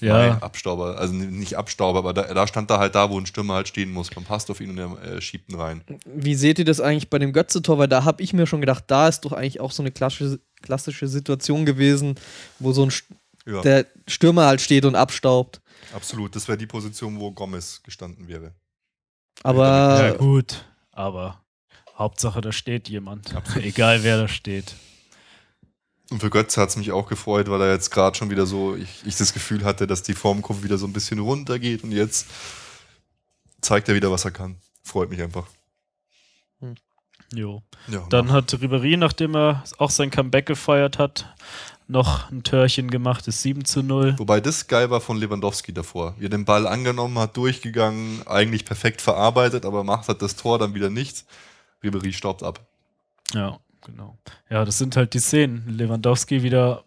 Ja, Nein, Abstauber, also nicht Abstauber, aber da, da stand er halt da, wo ein Stürmer halt stehen muss. Man passt auf ihn und er äh, schiebt ihn rein. Wie seht ihr das eigentlich bei dem Götze-Tor? Weil da habe ich mir schon gedacht, da ist doch eigentlich auch so eine klassische, klassische Situation gewesen, wo so ein St- Ja, der Stürmer halt steht und abstaubt. absolut. Das wäre die Position, wo Gomez gestanden wäre. Aber ja, gut. Aber Hauptsache, da steht jemand. Egal, wer da steht. Und für Götze hat es mich auch gefreut, weil er jetzt gerade schon wieder so, ich, ich das Gefühl hatte, dass die Formkurve wieder so ein bisschen runtergeht und jetzt zeigt er wieder, was er kann. Freut mich einfach. Jo. Ja, Dann hat Ribéry, nachdem er auch sein Comeback gefeiert hat, noch ein Törchen gemacht, ist 7 zu 0. Wobei das geil war von Lewandowski davor. Wie er den Ball angenommen hat, durchgegangen, eigentlich perfekt verarbeitet, aber macht hat das Tor dann wieder nichts. Ribéry staubt ab. Ja, genau. Ja, das sind halt die Szenen. Lewandowski wieder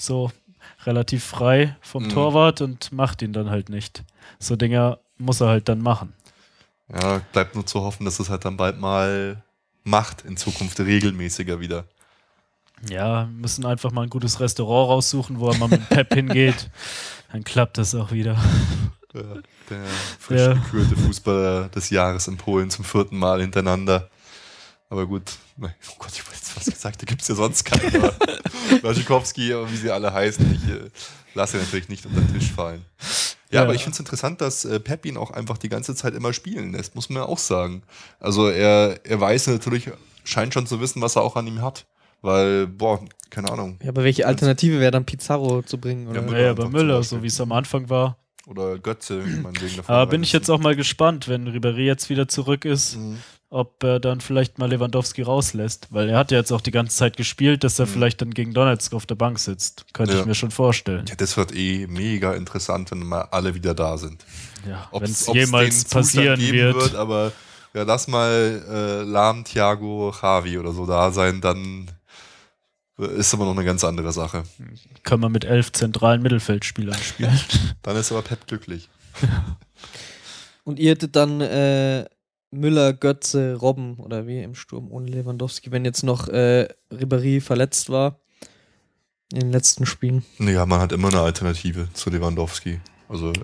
so relativ frei vom Mhm. Torwart und macht ihn dann halt nicht. So Dinger muss er halt dann machen. Ja, bleibt nur zu hoffen, dass es halt dann bald mal macht, in Zukunft regelmäßiger wieder. Ja, müssen einfach mal ein gutes Restaurant raussuchen, wo er mal mit Pep hingeht. Dann klappt das auch wieder. Ja, der frisch gekürte Fußballer des Jahres in Polen zum vierten Mal hintereinander. Aber gut, nein, oh Gott, ich habe jetzt was gesagt, da gibt es ja sonst keinen. aber Waschikowski, wie sie alle heißen, ich äh, lasse ihn natürlich nicht unter den Tisch fallen. Ja, Ja. aber ich finde es interessant, dass äh, Pep ihn auch einfach die ganze Zeit immer spielen lässt, muss man ja auch sagen. Also er, er weiß natürlich, scheint schon zu wissen, was er auch an ihm hat. Weil, boah, keine Ahnung. ja, aber welche Alternative wäre dann Pizarro zu bringen? Oder? Ja, Müller Ja, aber Müller, so wie es am Anfang war. Oder Götze, meinetwegen davon. Aber bin ich jetzt auch mal gespannt, wenn Ribéry jetzt wieder zurück ist, Mhm. Ob er dann vielleicht mal Lewandowski rauslässt. Weil er hat ja jetzt auch die ganze Zeit gespielt, dass er Mhm. vielleicht dann gegen Donetsk auf der Bank sitzt. Könnte Ja. ich mir schon vorstellen. Ja, das wird eh mega interessant, wenn mal alle wieder da sind. Ja, wenn es jemals passieren geben wird. aber ja, lass mal äh, Lahm, Thiago, Javi oder so da sein, dann ist aber noch eine ganz andere Sache. Können wir mit elf zentralen Mittelfeldspielern spielen. Dann ist aber Pep glücklich. Und ihr hättet dann äh, Müller, Götze, Robben oder wie im Sturm ohne Lewandowski, wenn jetzt noch äh, Ribéry verletzt war in den letzten Spielen. Naja, man hat immer eine Alternative zu Lewandowski. Also äh,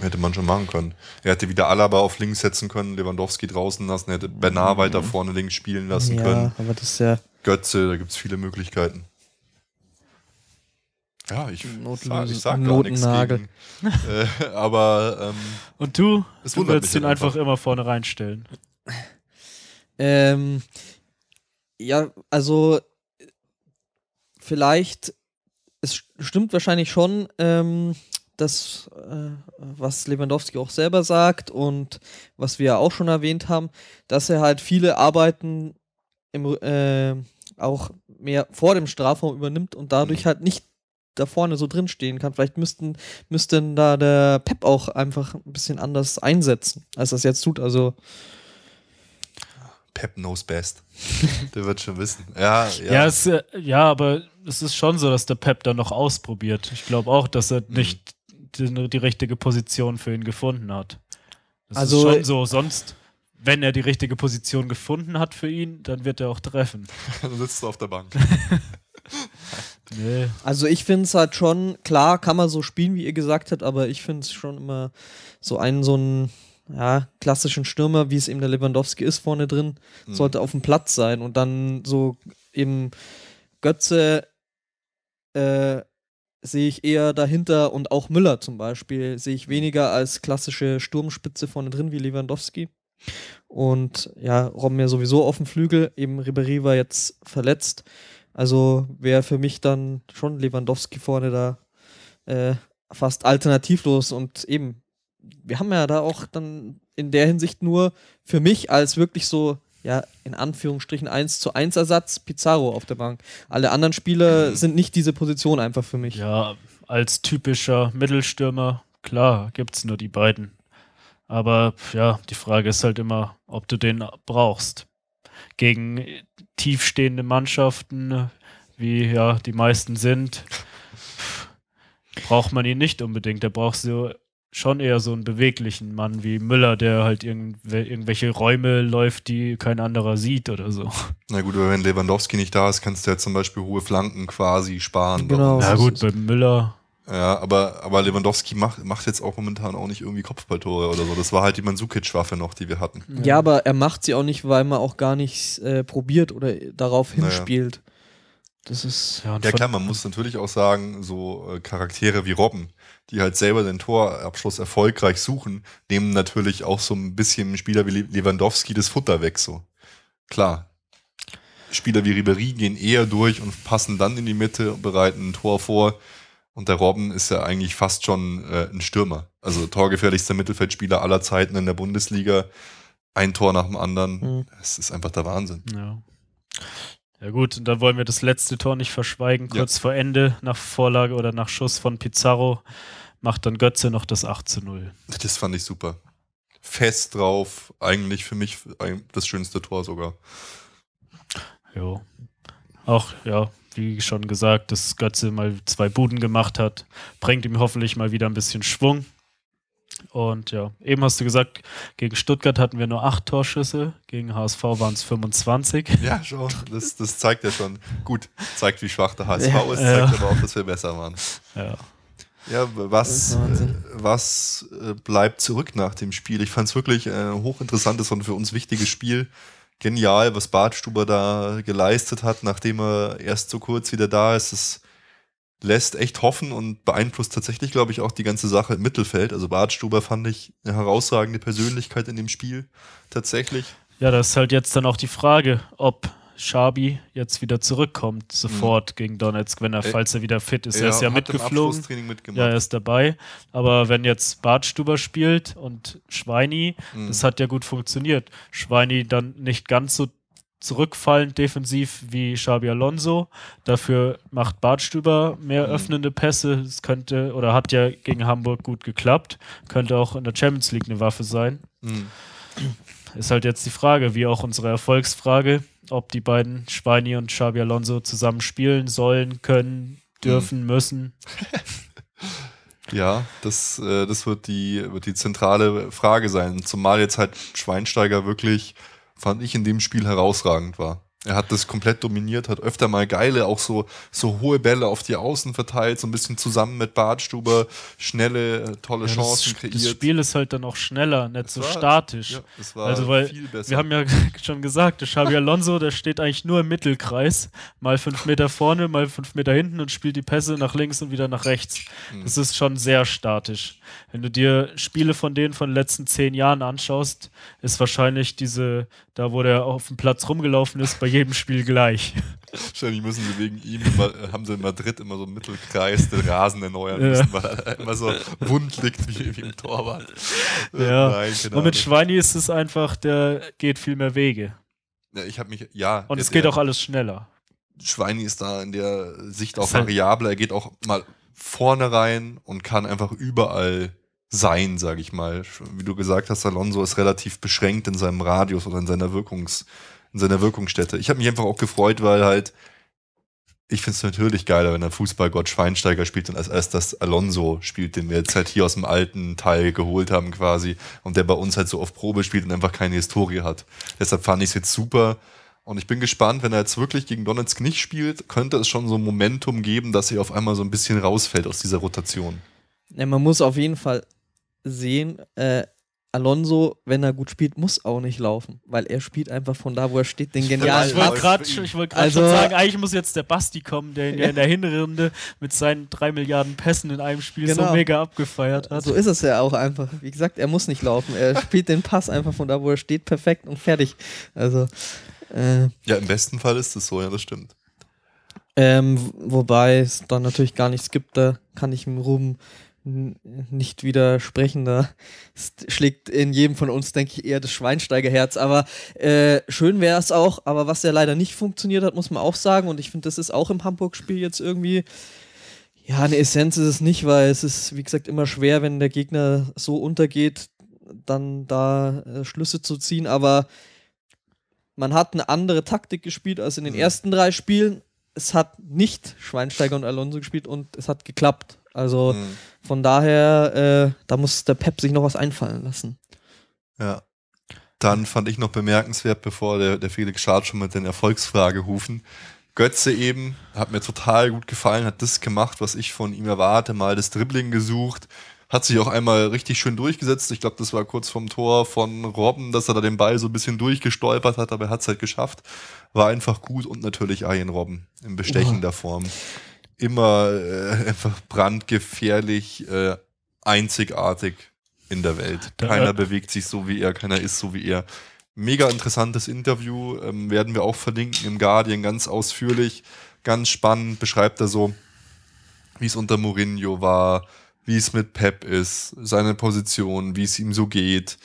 hätte man schon machen können. Er hätte wieder Alaba auf links setzen können, Lewandowski draußen lassen, er hätte Bernard weiter vorne links spielen lassen ja, können. aber das ist ja Götze, da gibt es viele Möglichkeiten. Ja, ich, Notlöse- sag, ich sag gar nichts gegen. Äh, aber ähm, Und du? Es du wundert willst ihn einfach. einfach immer vorne reinstellen. Ähm, ja, also vielleicht, es st- stimmt wahrscheinlich schon, ähm, das, äh, was Lewandowski auch selber sagt und was wir ja auch schon erwähnt haben, dass er halt viele Arbeiten im, äh, auch mehr vor dem Strafraum übernimmt und dadurch Mhm. halt nicht da vorne so drin stehen kann. Vielleicht müssten, müsste da der Pep auch einfach ein bisschen anders einsetzen, als das jetzt tut. Also Pep knows best. Der wird schon wissen. Ja, ja. Ja, es, ja, aber es ist schon so, dass der Pep da noch ausprobiert. Ich glaube auch, dass er Mhm. nicht die, die richtige Position für ihn gefunden hat. Das Also- ist schon so. Sonst, wenn er die richtige Position gefunden hat für ihn, dann wird er auch treffen. Dann sitzt du auf der Bank. Nee. Also ich finde es halt schon, klar kann man so spielen, wie ihr gesagt habt, aber ich finde es schon immer so einen, so einen ja, klassischen Stürmer, wie es eben der Lewandowski ist, vorne drin, Mhm. sollte auf dem Platz sein und dann so eben Götze äh, sehe ich eher dahinter und auch Müller zum Beispiel sehe ich weniger als klassische Sturmspitze vorne drin wie Lewandowski. Und ja, Robben ja sowieso auf dem Flügel, eben Ribéry war jetzt verletzt. Also wäre für mich dann schon Lewandowski vorne da äh, fast alternativlos und eben, wir haben ja da auch dann in der Hinsicht nur für mich als wirklich so, ja, in Anführungsstrichen 1 zu 1 Ersatz Pizarro auf der Bank. Alle anderen Spieler sind nicht diese Position einfach für mich. Ja, als typischer Mittelstürmer, klar, gibt es nur die beiden. Aber ja, die Frage ist halt immer, ob du den brauchst. Gegen tiefstehende Mannschaften, wie ja die meisten sind, braucht man ihn nicht unbedingt. Da brauchst du schon eher so einen beweglichen Mann wie Müller, der halt irgendw irgendwelche Räume läuft, die kein anderer sieht oder so. Na gut, aber wenn Lewandowski nicht da ist, kannst du ja zum Beispiel hohe Flanken quasi sparen. Genau. Na gut, bei Müller, Ja, aber, aber Lewandowski macht, macht jetzt auch momentan auch nicht irgendwie Kopfballtore oder so. Das war halt die Mandzukic-Waffe noch, die wir hatten. Ja, aber er macht sie auch nicht, weil man auch gar nicht äh, probiert oder darauf Naja. hinspielt. Das ist. Ja, Ja klar, man muss natürlich auch sagen, so äh, Charaktere wie Robben, die halt selber den Torabschluss erfolgreich suchen, nehmen natürlich auch so ein bisschen einem Spieler wie Le- Lewandowski das Futter weg. So klar. Spieler wie Ribery gehen eher durch und passen dann in die Mitte und bereiten ein Tor vor. Und der Robben ist ja eigentlich fast schon äh, ein Stürmer. Also torgefährlichster Mittelfeldspieler aller Zeiten in der Bundesliga. Ein Tor nach dem anderen. Mhm. Es ist einfach der Wahnsinn. Ja. Ja gut, und dann wollen wir das letzte Tor nicht verschweigen. Ja. Kurz vor Ende, nach Vorlage oder nach Schuss von Pizarro, macht dann Götze noch das 8 zu 0. Das fand ich super. Fest drauf, eigentlich für mich das schönste Tor sogar. Jo. Auch, ja, wie schon gesagt, dass Götze mal zwei Buden gemacht hat, bringt ihm hoffentlich mal wieder ein bisschen Schwung. Und ja, eben hast du gesagt, gegen Stuttgart hatten wir nur acht Torschüsse, gegen HSV waren es 25. Ja, schon. Das, das zeigt ja schon. Gut, zeigt, wie schwach der HSV Ja. ist, Ja. zeigt aber auch, dass wir besser waren. Ja. Ja, was, äh, was äh, bleibt zurück nach dem Spiel? Ich fand es wirklich ein hochinteressantes und für uns wichtiges Spiel. Genial, was Bartstuber da geleistet hat, nachdem er erst so kurz wieder da ist. Es lässt echt hoffen und beeinflusst tatsächlich, glaube ich, auch die ganze Sache im Mittelfeld. Also Bartstuber fand ich eine herausragende Persönlichkeit in dem Spiel. Tatsächlich. ja, das ist halt jetzt dann auch die Frage, ob Schabi jetzt wieder zurückkommt, sofort gegen Donetsk, wenn er, Äh, falls er wieder fit ist. er ist ja mitgeflogen. Ja, er ist dabei. Aber wenn jetzt Bartstuber spielt und Schweini, Mhm. das hat ja gut funktioniert. Schweini dann nicht ganz so zurückfallend defensiv wie Xabi Alonso. Dafür macht Bartstuber mehr Mhm. öffnende Pässe. Es könnte oder hat ja gegen Hamburg gut geklappt. Könnte auch in der Champions League eine Waffe sein. Mhm. Ist halt jetzt die Frage, wie auch unsere Erfolgsfrage, ob die beiden Schweini und Xabi Alonso zusammen spielen sollen, können, dürfen, müssen. Ja, das, äh, das wird die, wird die zentrale Frage sein. Zumal jetzt halt Schweinsteiger wirklich, fand ich, in dem Spiel herausragend war. Er hat das komplett dominiert, hat öfter mal geile, auch so, so hohe Bälle auf die Außen verteilt, so ein bisschen zusammen mit Bartstuber, schnelle, äh, tolle Ja, Chancen das, kreiert. das Spiel ist halt dann auch schneller, nicht Es so war- statisch. ja, es war Also, weil viel besser. Wir haben ja schon gesagt, der Xabi Alonso, der steht eigentlich nur im Mittelkreis, mal fünf Meter vorne, mal fünf Meter hinten und spielt die Pässe nach links und wieder nach rechts. Mhm. Das ist schon sehr statisch. Wenn du dir Spiele von denen von den letzten zehn Jahren anschaust, ist wahrscheinlich diese, da wo der auf dem Platz rumgelaufen ist, bei jedem Spiel gleich. Wahrscheinlich müssen sie wegen ihm, immer, haben sie in Madrid immer so einen Mittelkreis den Rasen erneuern Ja. müssen, weil er immer so wund liegt wie, wie im Torwart. Ja. Nein, keine Und mit. Schweini ist es einfach, der geht viel mehr Wege. Ja, ich habe mich, ja. Und es geht der- auch alles schneller. Schweini ist da in der Sicht auch halt- variabler. Er geht auch mal vorne rein und kann einfach überall sein, sage ich mal. Wie du gesagt hast, Alonso ist relativ beschränkt in seinem Radius oder in seiner Wirkungs, in seiner Wirkungsstätte. Ich habe mich einfach auch gefreut, weil halt ich finde es natürlich geiler, wenn der Fußballgott Schweinsteiger spielt und als erst das Alonso spielt, den wir jetzt halt hier aus dem alten Teil geholt haben quasi und der bei uns halt so auf Probe spielt und einfach keine Historie hat. Deshalb fand ich es jetzt super und ich bin gespannt, wenn er jetzt wirklich gegen Donetsk nicht spielt, könnte es schon so ein Momentum geben, dass er auf einmal so ein bisschen rausfällt aus dieser Rotation. Ja, man muss auf jeden Fall sehen, äh, Alonso, wenn er gut spielt, muss auch nicht laufen, weil er spielt einfach von da, wo er steht, den genialen ich wollte gerade wollt Also- schon sagen, eigentlich muss jetzt der Basti kommen, der ihn ja in der Hinrunde mit seinen drei Milliarden Pässen in einem Spiel so Genau. mega abgefeiert hat. So ist es ja auch einfach. Wie gesagt, er muss nicht laufen. Er spielt den Pass einfach von da, wo er steht, perfekt und fertig. Also, äh, Ja, im besten Fall ist es so, ja, das stimmt. ähm, wobei es dann natürlich gar nichts gibt, da kann ich dem Ruben nicht widersprechen. Da st- schlägt in jedem von uns, denke ich, eher das Schweinsteigerherz. Aber äh, schön wäre es auch. Aber was ja leider nicht funktioniert hat, muss man auch sagen. Und ich finde, das ist auch im Hamburg-Spiel jetzt irgendwie. Ja, eine Essenz ist es nicht, weil es ist, wie gesagt, immer schwer, wenn der Gegner so untergeht, dann da äh, Schlüsse zu ziehen. Aber man hat eine andere Taktik gespielt als in den Mhm. ersten drei Spielen. Es hat nicht Schweinsteiger und Alonso gespielt und es hat geklappt. Also Mhm. von daher, äh, da muss der Pep sich noch was einfallen lassen. Ja. Dann fand ich noch bemerkenswert, bevor der, der Felix Schad schon mit den Erfolgsfragehufen. Götze eben, hat mir total gut gefallen, hat das gemacht, was ich von ihm erwarte, mal das Dribbling gesucht, Hat sich auch einmal richtig schön durchgesetzt. Ich glaube, das war kurz vom Tor von Robben, dass er da den Ball so ein bisschen durchgestolpert hat, aber er hat es halt geschafft. War einfach gut und natürlich Ian Robben in bestechender Form. Immer äh, einfach brandgefährlich, äh, einzigartig in der Welt. Keiner bewegt sich so wie er, keiner ist so wie er. Mega interessantes Interview, ähm, werden wir auch verlinken im Guardian ganz ausführlich. Ganz spannend beschreibt er so, wie es unter Mourinho war, wie es mit Pep ist, seine Position, wie es ihm so geht.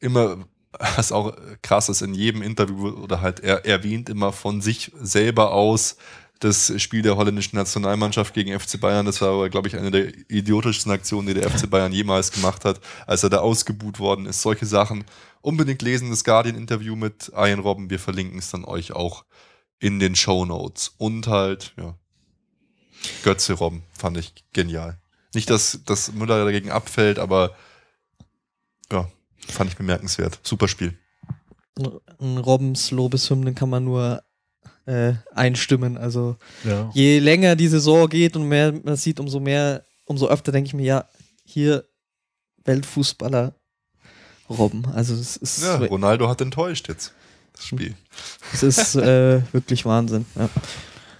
Immer, was auch krass ist, in jedem Interview oder halt er erwähnt immer von sich selber aus das Spiel der holländischen Nationalmannschaft gegen FC Bayern. Das war aber, glaube ich, eine der idiotischsten Aktionen, die der FC Bayern jemals gemacht hat, als er da ausgebuht worden ist. Solche Sachen. Unbedingt lesen das Guardian-Interview mit Ian Robben. Wir verlinken es dann euch auch in den Show Notes. Und halt, ja, Götze Robben fand ich genial. Nicht, dass, dass Müller dagegen abfällt, aber ja, fand ich bemerkenswert. Super Spiel. Robbens Lobeshymnen kann man nur äh, einstimmen. Also Ja. je länger die Saison geht und mehr man sieht, umso mehr, umso öfter denke ich mir, ja, hier Weltfußballer Robben. Also es ist, Ja, Ronaldo hat enttäuscht jetzt. Das Spiel. es ist äh, wirklich Wahnsinn. Ja.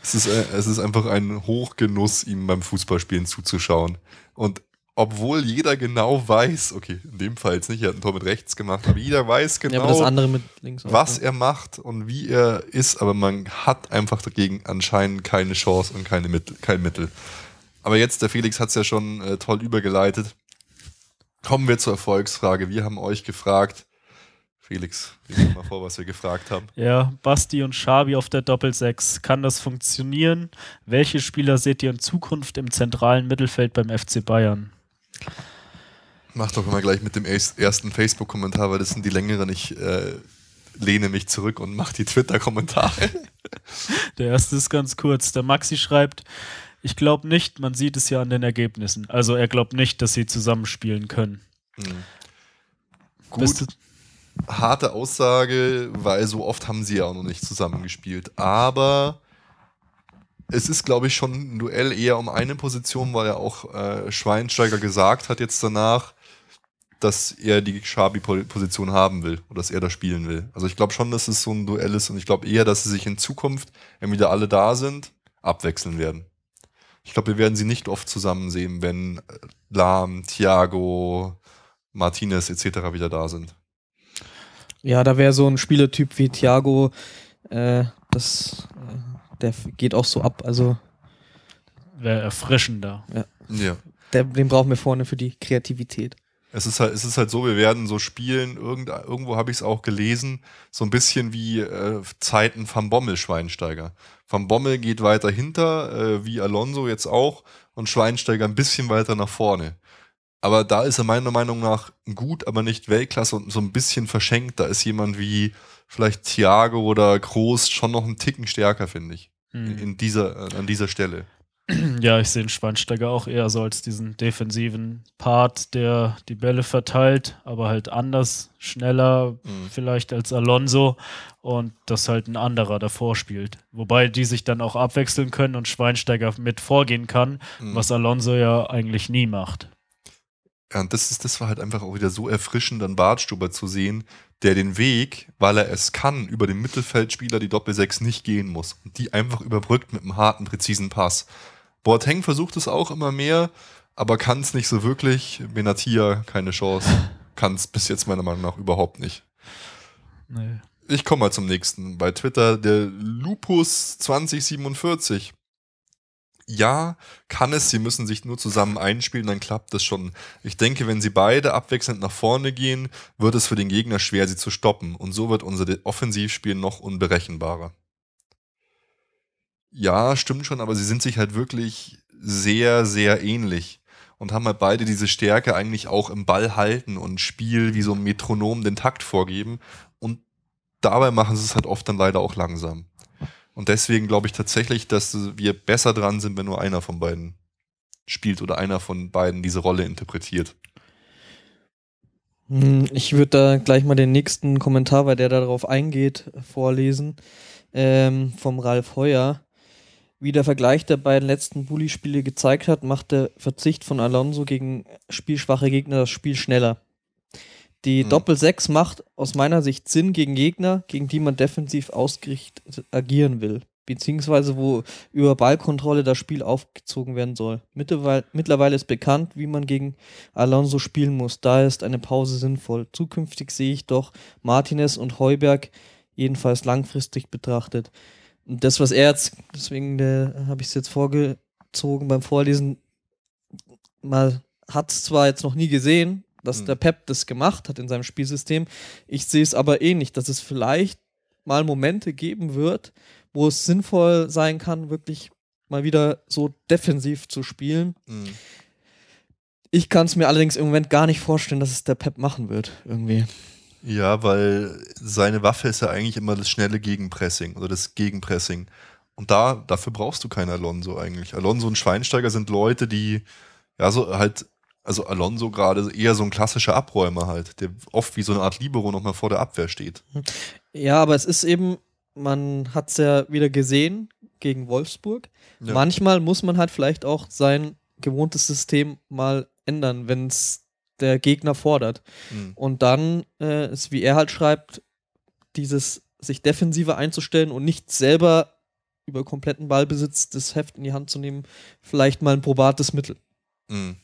Es ist, äh, es ist einfach ein Hochgenuss, ihm beim Fußballspielen zuzuschauen. Und obwohl jeder genau weiß, okay, in dem Fall jetzt nicht, er hat ein Tor mit rechts gemacht, aber jeder weiß ja, aber das genau, andere mit links auch, was ja. er macht und wie er ist, aber man hat einfach dagegen anscheinend keine Chance und keine Mittel, kein Mittel. Aber jetzt, der Felix hat es ja schon äh, toll übergeleitet. Kommen wir zur Erfolgsfrage. Wir haben euch gefragt, Felix, lies mal vor, was wir gefragt haben. Ja, Basti und Schabi auf der Doppel-6. Kann das funktionieren? Welche Spieler seht ihr in Zukunft im zentralen Mittelfeld beim FC Bayern? Mach doch mal gleich mit dem erst- ersten Facebook-Kommentar, weil das sind die längeren. Ich äh, lehne mich zurück und mach die Twitter-Kommentare. Der erste ist ganz kurz. Der Maxi schreibt, ich glaube nicht, man sieht es ja an den Ergebnissen. Also er glaubt nicht, dass sie zusammenspielen können. Gut, Bist du- harte Aussage, weil so oft haben sie ja auch noch nicht zusammengespielt. Aber es ist, glaube ich, schon ein Duell eher um eine Position, weil ja auch äh, Schweinsteiger gesagt hat jetzt danach, dass er die Schabi-Position haben will oder dass er da spielen will. Also ich glaube schon, dass es so ein Duell ist und ich glaube eher, dass sie sich in Zukunft, wenn wieder alle da sind, abwechseln werden. Ich glaube, wir werden sie nicht oft zusammen sehen, wenn äh, Lahm, Thiago, Martinez etc. wieder da sind. Ja, da wäre so ein Spielertyp wie Thiago, äh, das, äh, der geht auch so ab. Also Wäre erfrischender. Ja. der, den brauchen wir vorne für die Kreativität. Es ist halt, es ist halt so, wir werden so spielen, irgend, irgendwo habe ich es auch gelesen, so ein bisschen wie äh, Zeiten von Bommel Schweinsteiger. Van Bommel geht weiter hinter, äh, wie Alonso jetzt auch, und Schweinsteiger ein bisschen weiter nach vorne. Aber da ist er meiner Meinung nach gut, aber nicht Weltklasse und so ein bisschen verschenkt. Da ist jemand wie vielleicht Thiago oder Groß schon noch einen Ticken stärker, finde ich. In, Hm. in dieser, äh, an dieser Stelle. Ja, ich sehe den Schweinsteiger auch eher so als diesen defensiven Part, der die Bälle verteilt, aber halt anders, schneller Mhm. vielleicht als Alonso und das halt ein anderer davor spielt. Wobei die sich dann auch abwechseln können und Schweinsteiger mit vorgehen kann, Mhm. was Alonso ja eigentlich nie macht. Ja, und das, ist, das war halt einfach auch wieder so erfrischend, dann Bartstuber zu sehen, der den Weg, weil er es kann, über den Mittelfeldspieler die Doppel-6 nicht gehen muss. Und die einfach überbrückt mit einem harten, präzisen Pass. Boateng versucht es auch immer mehr, aber kann es nicht so wirklich. Benatia keine Chance. Kann es bis jetzt meiner Meinung nach überhaupt nicht. Nee. Ich komme mal zum nächsten. Bei Twitter der Lupus 2047. Ja, kann es. Sie müssen sich nur zusammen einspielen, dann klappt das schon. Ich denke, wenn sie beide abwechselnd nach vorne gehen, wird es für den Gegner schwer, sie zu stoppen. Und so wird unser Offensivspiel noch unberechenbarer. Ja, stimmt schon, aber sie sind sich halt wirklich sehr, sehr ähnlich. Und haben halt beide diese Stärke eigentlich auch im Ball halten und Spiel wie so ein Metronom den Takt vorgeben. Und dabei machen sie es halt oft dann leider auch langsam. Und deswegen glaube ich tatsächlich, dass wir besser dran sind, wenn nur einer von beiden spielt oder einer von beiden diese Rolle interpretiert. Hm, Ich würde da gleich mal den nächsten Kommentar, weil der darauf eingeht, vorlesen. Ähm, vom Ralf Heuer. Wie der Vergleich der beiden letzten Bully-Spiele gezeigt hat, macht der Verzicht von Alonso gegen spielschwache Gegner das Spiel schneller. Die Hm. Doppel-6 macht aus meiner Sicht Sinn gegen Gegner, gegen die man defensiv ausgerichtet agieren will. Beziehungsweise wo über Ballkontrolle das Spiel aufgezogen werden soll. Mittlerweile, ist bekannt, wie man gegen Alonso spielen muss. Daher ist eine Pause sinnvoll. Zukünftig sehe ich doch Martinez und Heuberg jedenfalls langfristig betrachtet. Und das, was er jetzt, deswegen äh, habe ich es jetzt vorgezogen beim Vorlesen, mal hat es zwar jetzt noch nie gesehen, dass Hm. der Pep das gemacht hat in seinem Spielsystem. Ich sehe es aber ähnlich, dass es vielleicht mal Momente geben wird, wo es sinnvoll sein kann, wirklich mal wieder so defensiv zu spielen. Mhm. Ich kann es mir allerdings im Moment gar nicht vorstellen, dass es der Pep machen wird, irgendwie. Ja, weil seine Waffe ist ja eigentlich immer das schnelle Gegenpressing oder das Gegenpressing. Und da, dafür brauchst du keinen Alonso eigentlich. Alonso und Schweinsteiger sind Leute, die, ja, so halt, also Alonso gerade eher so ein klassischer Abräumer halt, der oft wie so eine Art Libero nochmal vor der Abwehr steht. Ja, aber es ist eben, man hat es ja wieder gesehen gegen Wolfsburg. Ja. Manchmal muss man halt vielleicht auch sein gewohntes System mal ändern, wenn es der Gegner fordert. Mhm. Und dann äh, ist, wie er halt schreibt, dieses sich defensiver einzustellen und nicht selber über kompletten Ballbesitz das Heft in die Hand zu nehmen, vielleicht mal ein probates Mittel. Mhm.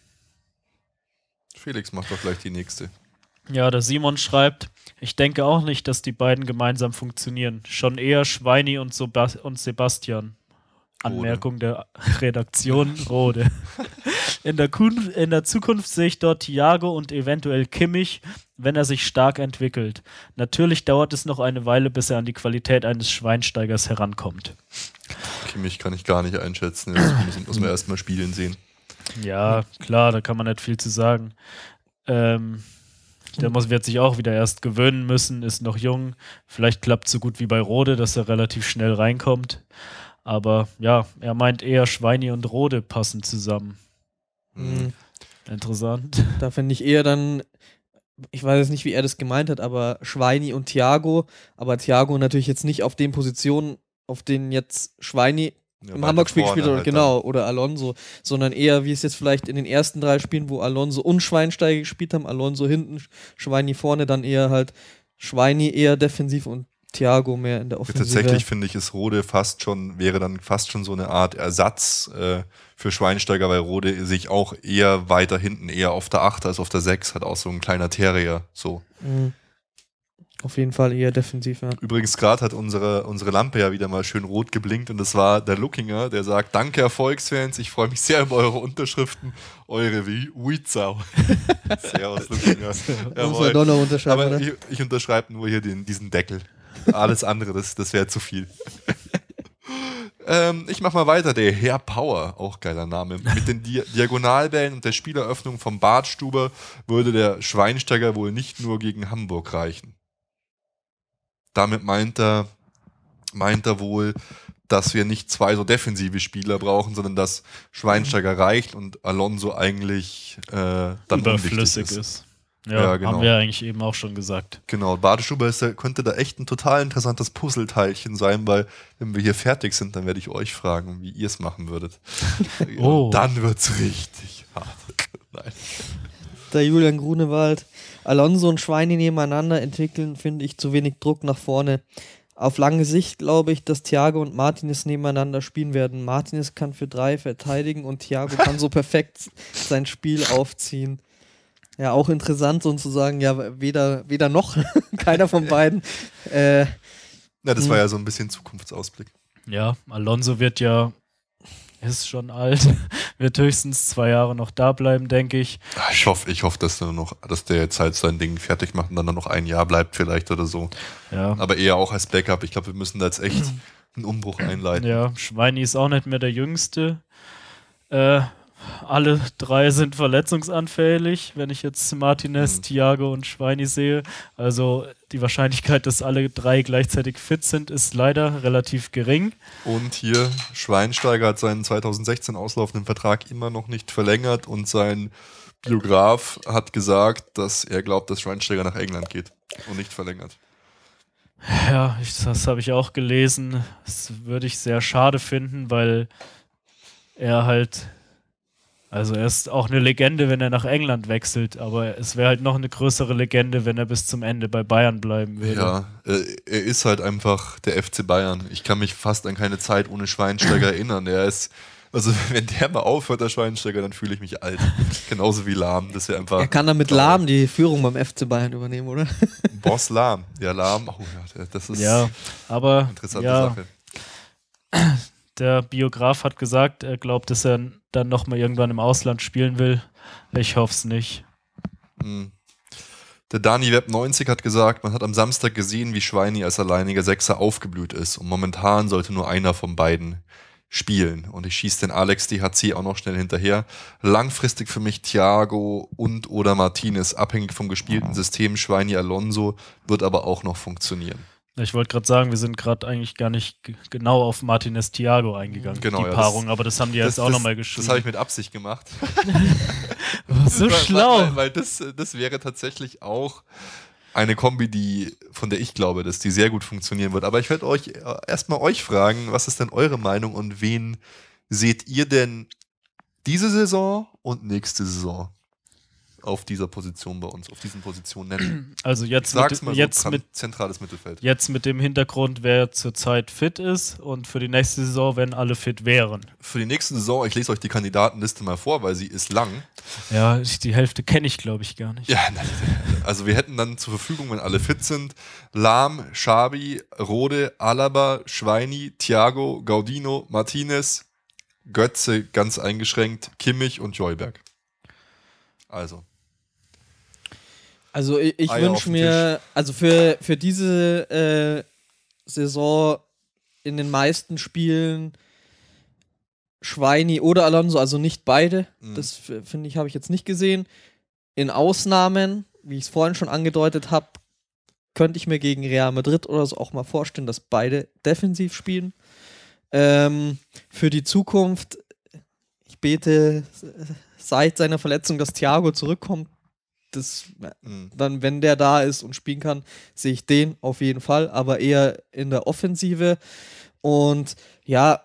Felix macht doch gleich die nächste. Ja, der Simon schreibt, ich denke auch nicht, dass die beiden gemeinsam funktionieren. Schon eher Schweini und, Sobas und Sebastian. Anmerkung der Redaktion Rode. In der, Kun in der Zukunft sehe ich dort Thiago und eventuell Kimmich, wenn er sich stark entwickelt. Natürlich dauert es noch eine Weile, bis er an die Qualität eines Schweinsteigers herankommt. Kimmich kann ich gar nicht einschätzen. Das muss, muss man erstmal spielen sehen. Ja, klar, da kann man nicht viel zu sagen. Ähm, der muss, wird sich auch wieder erst gewöhnen müssen, ist noch jung. Vielleicht klappt es so gut wie bei Rode, dass er relativ schnell reinkommt. Aber ja, er meint eher Schweini und Rode passen zusammen. Mhm. Interessant. Da finde ich eher dann, ich weiß jetzt nicht, wie er das gemeint hat, aber Schweini und Thiago, aber Thiago natürlich jetzt nicht auf den Positionen, auf denen jetzt Schweini Ja, im Hamburg-Spiel gespielt oder halt genau, oder Alonso, sondern eher, wie es jetzt vielleicht in den ersten drei Spielen, wo Alonso und Schweinsteiger gespielt haben, Alonso hinten, Schweini vorne, dann eher halt Schweini eher defensiv und Thiago mehr in der dann. Offensive. Tatsächlich finde ich, ist Rode fast schon, wäre dann fast schon so eine Art Ersatz äh, für Schweinsteiger, weil Rode sich auch eher weiter hinten, eher auf der 8 als auf der 6, hat auch so ein kleiner Terrier. So. Mhm. Auf jeden Fall eher defensiv, ja. Übrigens, gerade hat unsere, unsere Lampe ja wieder mal schön rot geblinkt und das war der Lookinger, der sagt: Danke, Erfolgsfans, ich freue mich sehr über eure Unterschriften. Eure wie Uizau. Servus, Lookinger. Muss man doch noch unterschreiben, Aber ich, ich unterschreibe nur hier den, diesen Deckel. Alles andere, das, das wäre zu viel. ähm, ich mach mal weiter. Der Herr Power, auch geiler Name. Mit den Di Diagonalbällen und der Spieleröffnung vom Bartstuber würde der Schweinsteiger wohl nicht nur gegen Hamburg reichen. Damit meint er, meint er wohl, dass wir nicht zwei so defensive Spieler brauchen, sondern dass Schweinsteiger reicht und Alonso eigentlich äh, dann Überflüssig ist. ist. Ja, Ja, genau. haben wir eigentlich eben auch schon gesagt. Genau, Badestuber ist, könnte da echt ein total interessantes Puzzleteilchen sein, weil wenn wir hier fertig sind, dann werde ich euch fragen, wie ihr es machen würdet. Oh. Dann wird's richtig hart. Nein. Der Julian Grunewald. Alonso und Schweini nebeneinander entwickeln, finde ich, zu wenig Druck nach vorne. Auf lange Sicht glaube ich, dass Thiago und Martinez nebeneinander spielen werden. Martinez kann für drei verteidigen und Thiago kann so perfekt sein Spiel aufziehen. Ja, auch interessant sozusagen, ja, weder, weder noch, keiner von beiden. Äh, Ja, das Hm. war ja so ein bisschen Zukunftsausblick. Ja, Alonso wird ja, ist schon alt, wird höchstens zwei Jahre noch da bleiben, denke ich. Ich hoffe, ich hoffe, dass der noch, dass der jetzt halt sein Ding fertig macht und dann noch ein Jahr bleibt vielleicht oder so. Ja, Aber eher auch als Backup. Ich glaube, wir müssen da jetzt echt einen Umbruch einleiten. ja Schweini ist auch nicht mehr der Jüngste. Äh, alle drei sind verletzungsanfällig, wenn ich jetzt Martinez, Mhm. Thiago und Schweini sehe. Also die Wahrscheinlichkeit, dass alle drei gleichzeitig fit sind, ist leider relativ gering. Und hier, Schweinsteiger hat seinen 2016 auslaufenden Vertrag immer noch nicht verlängert und sein Biograf hat gesagt, dass er glaubt, dass Schweinsteiger nach England geht und nicht verlängert. Ja, ich, das habe ich auch gelesen. Das würde ich sehr schade finden, weil er halt, also er ist auch eine Legende, wenn er nach England wechselt, aber es wäre halt noch eine größere Legende, wenn er bis zum Ende bei Bayern bleiben würde. Ja, äh, er ist halt einfach der FC Bayern. Ich kann mich fast an keine Zeit ohne Schweinsteiger erinnern. Er ist, also wenn der mal aufhört, der Schweinsteiger, dann fühle ich mich alt. Genauso wie Lahm. Das ist ja einfach. Er kann dann mit Lahm die Führung beim FC Bayern übernehmen, oder? Boss Lahm. Ja, Lahm. Oh ja, das ist Ja, aber eine interessante ja, Sache. der Biograf hat gesagt, er glaubt, dass er dann nochmal irgendwann im Ausland spielen will. Ich hoffe es nicht. Hm. Der Dani Web 90 hat gesagt, man hat am Samstag gesehen, wie Schweini als alleiniger Sechser aufgeblüht ist und momentan sollte nur einer von beiden spielen. Und ich schieße den Alex DHC auch noch schnell hinterher. Langfristig für mich Thiago und oder Martinez, abhängig vom gespielten System. Schweini Alonso wird aber auch noch funktionieren. Ich wollte gerade sagen, wir sind gerade eigentlich gar nicht genau auf Martinez Thiago eingegangen, Genau, die ja, das- Paarung, aber das haben die jetzt auch nochmal Das habe geschrieben. ich mit Absicht gemacht. so weil, schlau. Weil, weil das, das wäre tatsächlich auch eine Kombi, die, von der ich glaube, dass die sehr gut funktionieren wird. Aber ich werde euch äh, erstmal euch fragen, was ist denn eure Meinung und wen seht ihr denn diese Saison und nächste Saison auf dieser Position bei uns, auf diesen Positionen nennen? Also jetzt, mit, mal so, jetzt, mit, zentrales Mittelfeld. jetzt mit dem Hintergrund, wer zurzeit fit ist und für die nächste Saison, wenn alle fit wären. Für die nächste Saison, ich lese euch die Kandidatenliste mal vor, weil sie ist lang. Ja, die Hälfte kenne ich, glaube ich, gar nicht. Ja, also wir hätten dann zur Verfügung, wenn alle fit sind, Lahm, Schabi, Rode, Alaba, Schweini, Thiago, Gaudino, Martinez, Götze ganz eingeschränkt, Kimmich und Joyberg. Also, Also ich, ich wünsche mir, also für, für diese äh, Saison in den meisten Spielen Schweini oder Alonso, also nicht beide. Mhm. Das finde ich, habe ich jetzt nicht gesehen. In Ausnahmen, wie ich es vorhin schon angedeutet habe, könnte ich mir gegen Real Madrid oder so auch mal vorstellen, dass beide defensiv spielen. Ähm, für die Zukunft, ich bete äh, seit seiner Verletzung, dass Thiago zurückkommt. Das mh, dann, wenn der da ist und spielen kann, sehe ich den auf jeden Fall, aber eher in der Offensive. Und ja,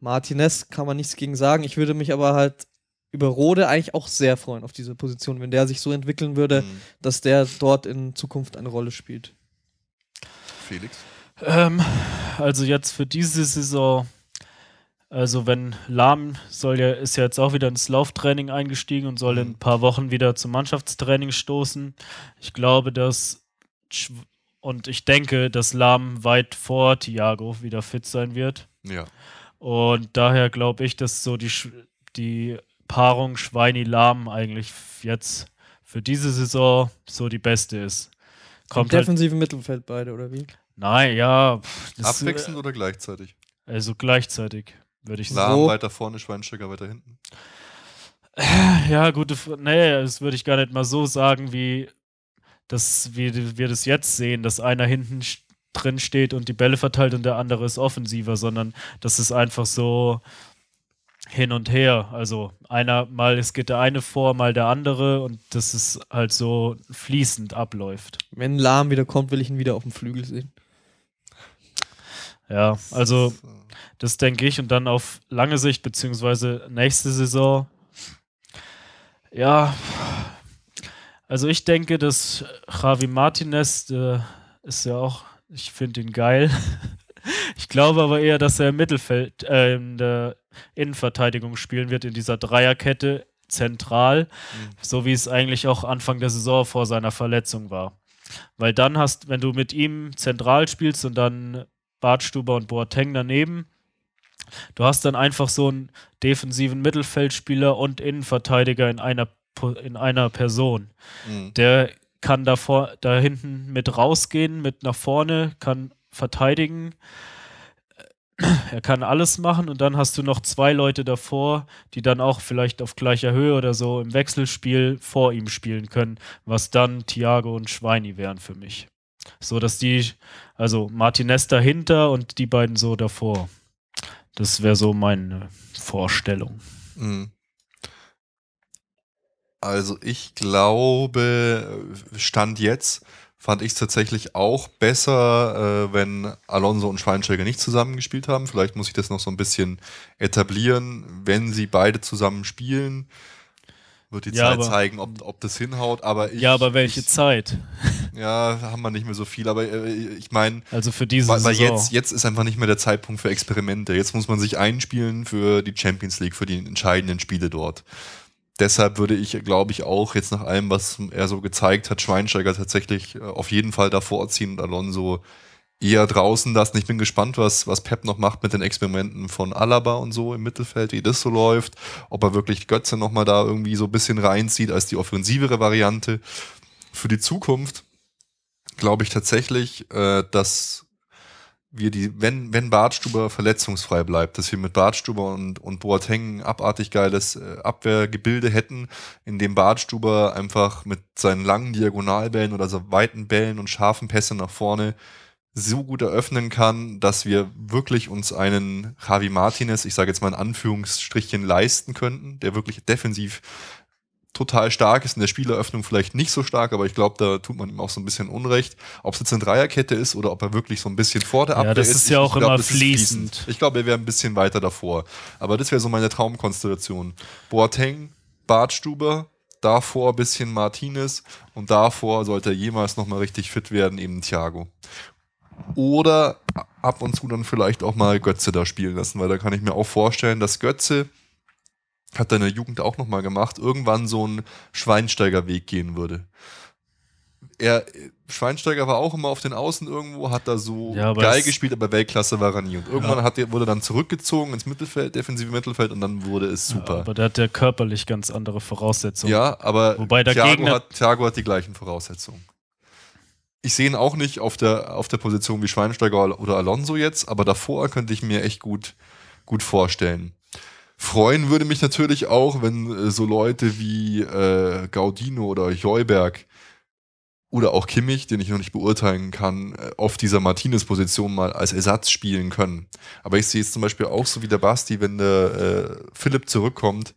Martinez kann man nichts gegen sagen. Ich würde mich aber halt über Rode eigentlich auch sehr freuen auf diese Position, wenn der sich so entwickeln würde, mh. dass der dort in Zukunft eine Rolle spielt. Felix. Ähm, also jetzt für diese Saison, also wenn Lahm soll ja, ist ja jetzt auch wieder ins Lauftraining eingestiegen und soll in ein paar Wochen wieder zum Mannschaftstraining stoßen. Ich glaube, dass und ich denke, dass Lahm weit vor Thiago wieder fit sein wird. Ja. Und daher glaube ich, dass so die, die Paarung Schweini-Lahm eigentlich jetzt für diese Saison so die beste ist. Kommt Im halt, defensiven Mittelfeld beide, oder wie? nein, ja. pff, das- Abwechselnd oder gleichzeitig? Also gleichzeitig, würde ich Lahm sagen. So. weiter vorne, Schweinsteiger weiter hinten. Ja, gute F Nee, das würde ich gar nicht mal so sagen, wie, das, wie wir das jetzt sehen, dass einer hinten drin steht und die Bälle verteilt und der andere ist offensiver, sondern das ist einfach so hin und her. Also einer, mal es geht der eine vor, mal der andere und das ist halt so fließend abläuft. Wenn Lahm wieder kommt, will ich ihn wieder auf dem Flügel sehen. Ja, also Das, denke ich. Und dann auf lange Sicht, beziehungsweise nächste Saison. Ja, also ich denke, dass Javi Martinez äh, ist ja auch, ich finde ihn geil. Ich glaube aber eher, dass er im Mittelfeld, äh, in der Innenverteidigung spielen wird, in dieser Dreierkette zentral, Mhm. so wie es eigentlich auch Anfang der Saison vor seiner Verletzung war. Weil dann hast, wenn du mit ihm zentral spielst und dann Bartstuber und Boateng daneben, du hast dann einfach so einen defensiven Mittelfeldspieler und Innenverteidiger in einer, in einer Person. mh. Der kann davor, da hinten mit rausgehen, mit nach vorne, kann verteidigen. Er kann alles machen und dann hast du noch zwei Leute davor, die dann auch vielleicht auf gleicher Höhe oder so im Wechselspiel vor ihm spielen können, was dann Thiago und Schweini wären für mich. So dass die, also Martinez dahinter und die beiden so davor. Das wäre so meine Vorstellung. Mhm. Also ich glaube, Stand jetzt fand ich es tatsächlich auch besser, äh, wenn Alonso und Schweinsteiger nicht zusammengespielt haben. Vielleicht muss ich das noch so ein bisschen etablieren. Wenn sie beide zusammen spielen, wird die Ja, Zeit aber- zeigen, ob, ob das hinhaut. Aber ich, ja, aber welche ich, Zeit? Ja, haben wir nicht mehr so viel. Aber äh, ich meine, Also für diese weil, weil Saison. jetzt, jetzt ist einfach nicht mehr der Zeitpunkt für Experimente. Jetzt muss man sich einspielen für die Champions League, für die entscheidenden Spiele dort. Deshalb würde ich, glaube ich, auch jetzt nach allem, was er so gezeigt hat, Schweinsteiger tatsächlich äh, auf jeden Fall davor ziehen und Alonso eher draußen lassen. Ich bin gespannt, was, was Pep noch macht mit den Experimenten von Alaba und so im Mittelfeld, wie das so läuft. Ob er wirklich Götze nochmal da irgendwie so ein bisschen reinzieht als die offensivere Variante. Für die Zukunft glaube ich tatsächlich, äh, dass wir die, wenn, wenn Bartstuber verletzungsfrei bleibt, dass wir mit Bartstuber und, und Boateng abartig geiles äh, Abwehrgebilde hätten, in dem Bartstuber einfach mit seinen langen Diagonalbällen oder so weiten Bällen und scharfen Pässe nach vorne so gut eröffnen kann, dass wir wirklich uns einen Javi Martinez, ich sage jetzt mal in Anführungsstrichen, leisten könnten, der wirklich defensiv total stark ist, in der Spieleröffnung vielleicht nicht so stark, aber ich glaube, da tut man ihm auch so ein bisschen Unrecht. Ob es jetzt eine Dreierkette ist oder ob er wirklich so ein bisschen vor der Ja, Abwehr das ist. ist ja auch glaub, immer ist fließend. Ich glaube, er wäre ein bisschen weiter davor. Aber das wäre so meine Traumkonstellation. Boateng, Bartstuber, davor ein bisschen Martinez und davor sollte er jemals nochmal richtig fit werden, eben Thiago. Oder ab und zu dann vielleicht auch mal Götze da spielen lassen, weil da kann ich mir auch vorstellen, dass Götze hat er in der Jugend auch nochmal gemacht, irgendwann so einen Schweinsteiger-Weg gehen würde. Er, Schweinsteiger war auch immer auf den Außen irgendwo, hat da so Ja, geil es- gespielt, aber Weltklasse war er nie. Und irgendwann hat er, wurde dann zurückgezogen ins Mittelfeld, defensive Mittelfeld und dann wurde es super. Aber der hat ja körperlich ganz andere Voraussetzungen. Ja, aber Wobei der Thiago, Gegner- hat, Thiago hat die gleichen Voraussetzungen. Ich sehe ihn auch nicht auf der, auf der Position wie Schweinsteiger oder Alonso jetzt, aber davor könnte ich mir echt gut, gut vorstellen. Freuen würde mich natürlich auch, wenn äh, so Leute wie äh, Gaudino oder Heuberg oder auch Kimmich, den ich noch nicht beurteilen kann, äh, auf dieser Martinez-Position mal als Ersatz spielen können. Aber ich sehe es zum Beispiel auch so wie der Basti, wenn der äh, Philipp zurückkommt,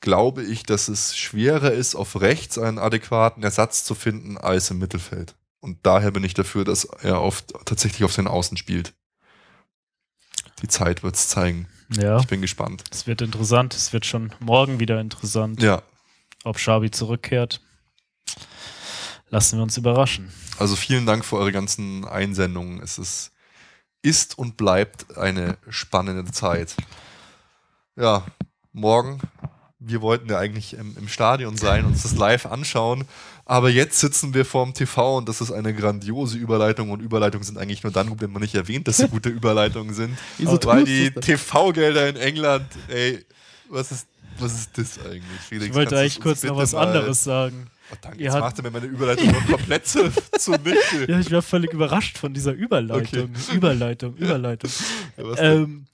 glaube ich, dass es schwerer ist, auf rechts einen adäquaten Ersatz zu finden als im Mittelfeld. Und daher bin ich dafür, dass er oft tatsächlich auf den Außen spielt. Die Zeit wird es zeigen. Ja, Ich bin gespannt. es wird interessant. Es wird schon morgen wieder interessant, Ja, ob Schabi zurückkehrt. Lassen wir uns überraschen. also vielen Dank für eure ganzen Einsendungen. Es ist, ist und bleibt eine spannende Zeit. Ja, morgen. Wir wollten ja eigentlich im, im Stadion sein, uns das live anschauen. Aber jetzt sitzen wir vorm TV und das ist eine grandiose Überleitung. Und Überleitungen sind eigentlich nur dann gut, wenn man nicht erwähnt, dass sie gute Überleitungen sind. Weil die? TV-Gelder in England, ey, was ist, was ist das eigentlich? Felix, Ich wollte eigentlich kurz noch was anderes sagen. Oh, danke, jetzt macht er mir meine Überleitung noch komplett zu, zunichte. Ja, ich war völlig überrascht von dieser Überleitung. Überleitung, Überleitung. Ja? Ähm,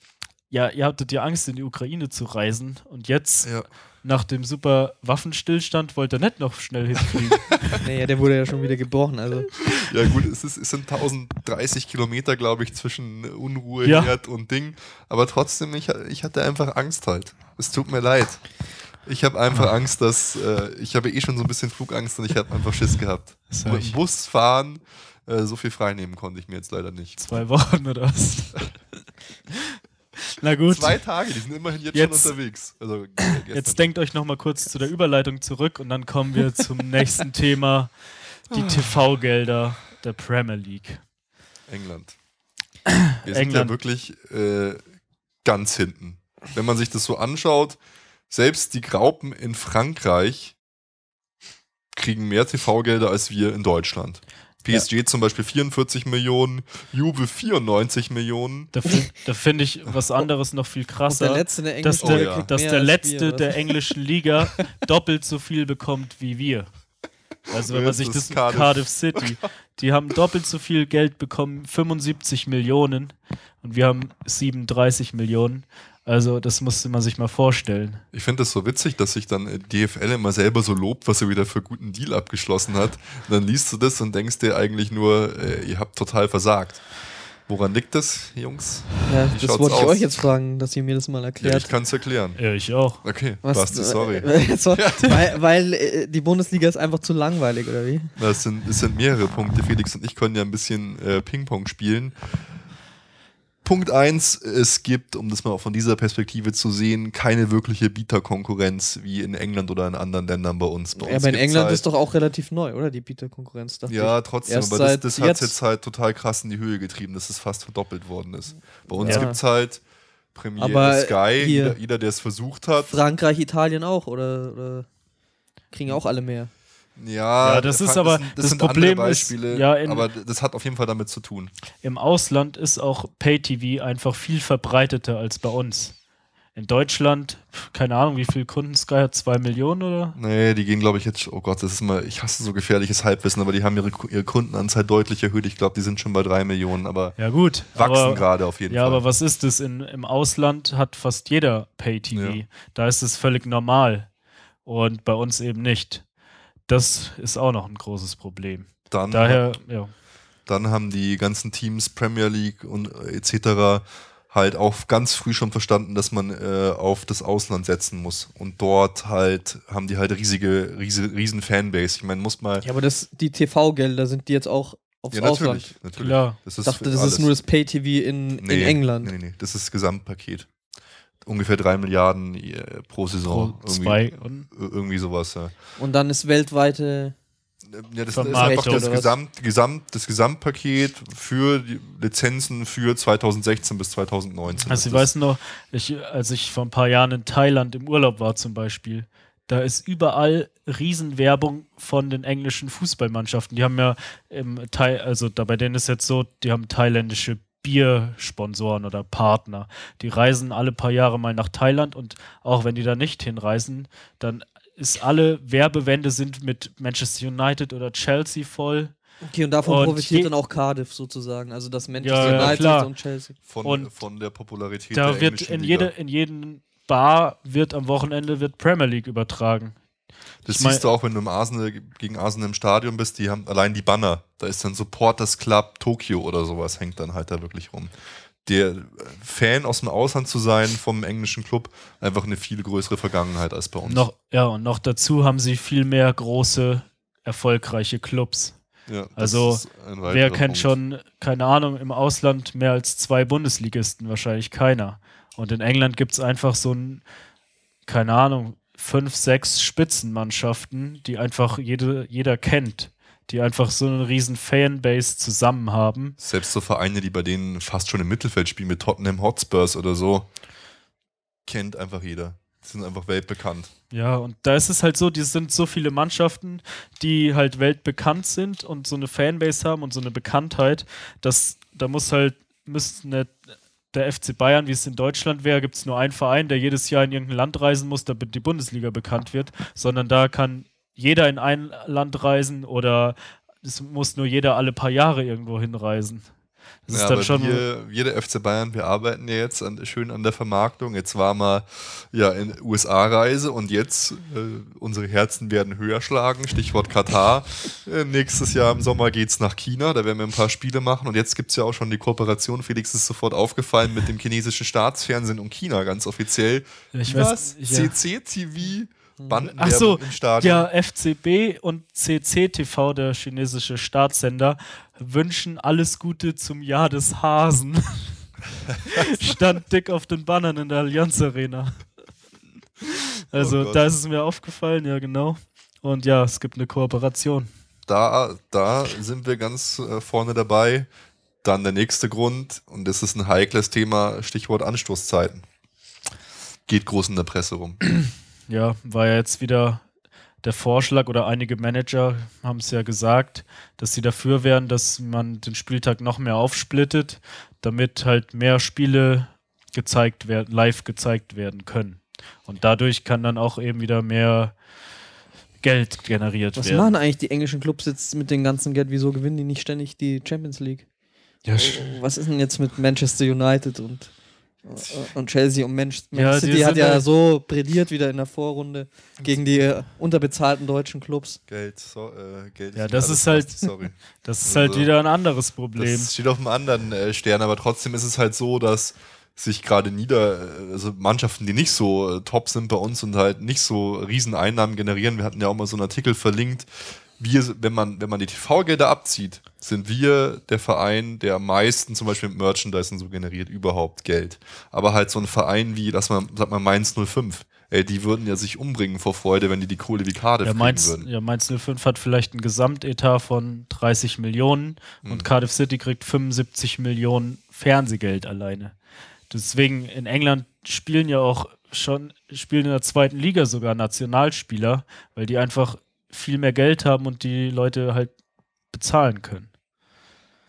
ja, ihr hattet ja Angst, in die Ukraine zu reisen. Und jetzt, ja. nach dem super Waffenstillstand, wollt ihr nicht noch schnell hinfliegen. Naja, der wurde ja schon wieder gebrochen. Also ja, gut, es, ist, es sind 1030 Kilometer, glaube ich, zwischen Unruhe, Ja. Herd und Ding. Aber trotzdem, ich, ich hatte einfach Angst halt. Es tut mir leid. Ich habe einfach Angst, dass äh, ich habe eh schon so ein bisschen Flugangst und ich habe einfach Schiss gehabt. Mit dem Bus fahren, äh, so viel freinehmen konnte ich mir jetzt leider nicht. Zwei Wochen oder was? Na gut, Zwei Tage, die sind immerhin jetzt, Jetzt- schon unterwegs. Also, äh, jetzt denkt euch noch mal kurz zu der Überleitung zurück und dann kommen wir zum nächsten Thema, die TV-Gelder der Premier League. England. Wir sind England. ja wirklich äh, ganz hinten. Wenn man sich das so anschaut, selbst die Graupen in Frankreich kriegen mehr TV-Gelder als wir in Deutschland. PSG zum Beispiel 44 Millionen, Juve 94 Millionen. Da, da finde ich was anderes noch viel und der krasser. letzte der dass englischen Oh der, ja. dass der letzte wir, der englischen Liga doppelt so viel bekommt wie wir. Also wenn man sich das Cardiff. Cardiff. City, die haben doppelt so viel Geld bekommen, 75 Millionen und wir haben 37 Millionen. Also das musste man sich mal vorstellen. Ich finde das so witzig, dass sich dann äh, DFL immer selber so lobt, was er wieder für guten Deal abgeschlossen hat. Und dann liest du das und denkst dir eigentlich nur, äh, ihr habt total versagt. Woran liegt das, Jungs? Ja, Wie das wollte ich aus? euch jetzt fragen, dass ihr mir das mal Ja, erklärt. ich kann es erklären. Ja, ich auch. Okay, Was- Basti, sorry. Äh, so, weil weil äh, die Bundesliga ist einfach zu langweilig, oder wie? Das sind, es sind mehrere Punkte. Felix und ich können ja ein bisschen äh, Ping-Pong spielen. Punkt eins: es gibt, um das mal auch von dieser Perspektive zu sehen, keine wirkliche Bieterkonkurrenz wie in England oder in anderen Ländern bei uns. Bei Ja, uns aber in England halt, ist doch auch relativ neu, oder? Die Bieterkonkurrenz. Ja, trotzdem, aber das, das hat jetzt. jetzt halt total krass in die Höhe getrieben, dass es fast verdoppelt worden ist. Bei uns Ja. gibt es halt Premiere Aber Sky, jeder, jeder der es versucht hat. Frankreich, Italien auch, oder, oder kriegen auch alle mehr. Ja, Ja, das ist aber- sind, das sind Problem andere ist, Beispiele, ja, in- aber das hat auf jeden Fall damit zu tun. Im Ausland ist auch Pay-TV einfach viel verbreiteter als bei uns. In Deutschland, keine Ahnung, wie viel Kunden Sky hat, zwei Millionen oder? Nee, die gehen, glaube ich, jetzt, oh Gott, das ist mal, ich hasse so gefährliches Halbwissen, aber die haben ihre, ihre Kundenanzahl deutlich erhöht. Ich glaube, die sind schon bei drei Millionen, aber Ja gut. wachsen gerade auf jeden Ja, Fall. aber was ist es? In, Im Ausland hat fast jeder Pay-TV. Ja. Da ist es völlig normal. Und bei uns eben nicht. Das ist auch noch ein großes Problem. dann, Daher, ja. dann haben die ganzen Teams, Premier League und äh, etc. halt auch ganz früh schon verstanden, dass man äh, auf das Ausland setzen muss. Und dort halt haben die halt riesige, riesige riesen Fanbase. Ich meine, muss mal. Ja, aber das, die TV-Gelder sind die jetzt auch aufs Ja, Ausland. natürlich. natürlich. Klar. Das Ich ist dachte, für das alles. ist nur das Pay-TV in, in England. Nee, nee, nee. Das ist das Gesamtpaket. Ungefähr drei Milliarden äh, pro Saison. Pro zwei und Ir- irgendwie sowas, ja. Und dann ist weltweite. Ja, das ist einfach das? Gesamt, Gesamt, das Gesamtpaket für die Lizenzen für 2016 bis 2019. Also ich weiß noch, ich, als ich vor ein paar Jahren in Thailand im Urlaub war zum Beispiel, da ist überall Riesenwerbung von den englischen Fußballmannschaften. Die haben ja im Thai, also da bei denen ist jetzt so, die haben thailändische Biersponsoren oder Partner. Die reisen alle paar Jahre mal nach Thailand und auch wenn die da nicht hinreisen, dann ist alle Werbewände sind mit Manchester United oder Chelsea voll. Okay, und davon Und profitiert dann auch Cardiff sozusagen. Also das Manchester Ja, ja, United klar. und Chelsea. von, und von der Popularität Da der wird in, jede, in jeden Bar wird am Wochenende wird Premier League übertragen. Das ich mein- siehst du auch, wenn du im Arsenal, gegen Arsenal im Stadion bist, die haben allein die Banner. Da ist dann Supporters Club Tokio oder sowas, hängt dann halt da wirklich rum. Der äh, Fan aus dem Ausland zu sein vom englischen Club, einfach eine viel größere Vergangenheit als bei uns. Noch, ja, und noch dazu haben sie viel mehr große, erfolgreiche Clubs. Ja, Also, Wer kennt Punkt. schon, keine Ahnung, im Ausland mehr als zwei Bundesligisten? Wahrscheinlich keiner. Und in England gibt es einfach so ein, keine Ahnung, fünf, sechs Spitzenmannschaften, die einfach jede, jeder kennt, die einfach so eine riesen Fanbase zusammen haben. Selbst so Vereine, die bei denen fast schon im Mittelfeld spielen, mit Tottenham Hotspurs oder so, kennt einfach jeder. Die sind einfach weltbekannt. Ja, und da ist es halt so, die sind so viele Mannschaften, die halt weltbekannt sind und so eine Fanbase haben und so eine Bekanntheit, dass da muss halt, müsste nicht der FC Bayern, wie es in Deutschland wäre, gibt es nur einen Verein, der jedes Jahr in irgendein Land reisen muss, damit die Bundesliga bekannt wird, sondern da kann jeder in ein Land reisen oder es muss nur jeder alle paar Jahre irgendwo hinreisen. Das Ja, ist dann schon. wir, wir der FC Bayern, wir arbeiten ja jetzt an, schön an der Vermarktung. Jetzt war mal ja in USA-Reise und jetzt äh, unsere Herzen werden höher schlagen. Stichwort Katar. Äh, nächstes Jahr im Sommer geht's nach China. Da werden wir ein paar Spiele machen. Und jetzt gibt's ja auch schon die Kooperation. Felix ist sofort aufgefallen mit dem chinesischen Staatsfernsehen und China ganz offiziell. Ich Was? weiß, ja. CCTV? Bandenwerbung Ach so. Ja, FCB und CCTV, der chinesische Staatssender, wünschen alles Gute zum Jahr des Hasen. Stand dick auf den Bannern in der Allianz Arena. Also, Oh da ist es mir aufgefallen, ja, genau. Und ja, es gibt eine Kooperation. da, da sind wir ganz äh, vorne dabei. Dann der nächste Grund, und das ist ein heikles Thema, Stichwort Anstoßzeiten. Geht groß in der Presse rum. Ja, war ja jetzt wieder der Vorschlag oder einige Manager haben es ja gesagt, dass sie dafür wären, dass man den Spieltag noch mehr aufsplittet, damit halt mehr Spiele gezeigt werden, live gezeigt werden können. Und dadurch kann dann auch eben wieder mehr Geld generiert Was werden. machen eigentlich die englischen Clubs jetzt mit dem ganzen Geld? Wieso gewinnen die nicht ständig die Champions League? Ja, sch- Was ist denn jetzt mit Manchester United und Und Chelsea und Man Man Ja, die City hat ja ja- so prädiert wieder in der Vorrunde gegen die äh, unterbezahlten deutschen Clubs. Geld, so, äh, Geld Ja, das ist halt- Sorry. Das ist halt Also, wieder ein anderes Problem. Das steht auf einem anderen äh, Stern, aber trotzdem ist es halt so, dass sich gerade nieder, äh, also Mannschaften, die nicht so äh, top sind bei uns und halt nicht so riesen Einnahmen generieren. Wir hatten ja auch mal so einen Artikel verlinkt. Wir, wenn man, wenn man die TV-Gelder abzieht, sind wir der Verein, der am meisten zum Beispiel mit Merchandise und so generiert überhaupt Geld. Aber halt so ein Verein wie, lass mal, sag mal Mainz 05, ey, die würden ja sich umbringen vor Freude, wenn die die Kohle wie Cardiff Ja Mainz, würden. ja, Mainz 05 hat vielleicht einen Gesamtetat von 30 Millionen Hm. und Cardiff City kriegt 75 Millionen Fernsehgeld alleine. Deswegen in England spielen ja auch schon, spielen in der zweiten Liga sogar Nationalspieler, weil die einfach viel mehr Geld haben und die Leute halt bezahlen können.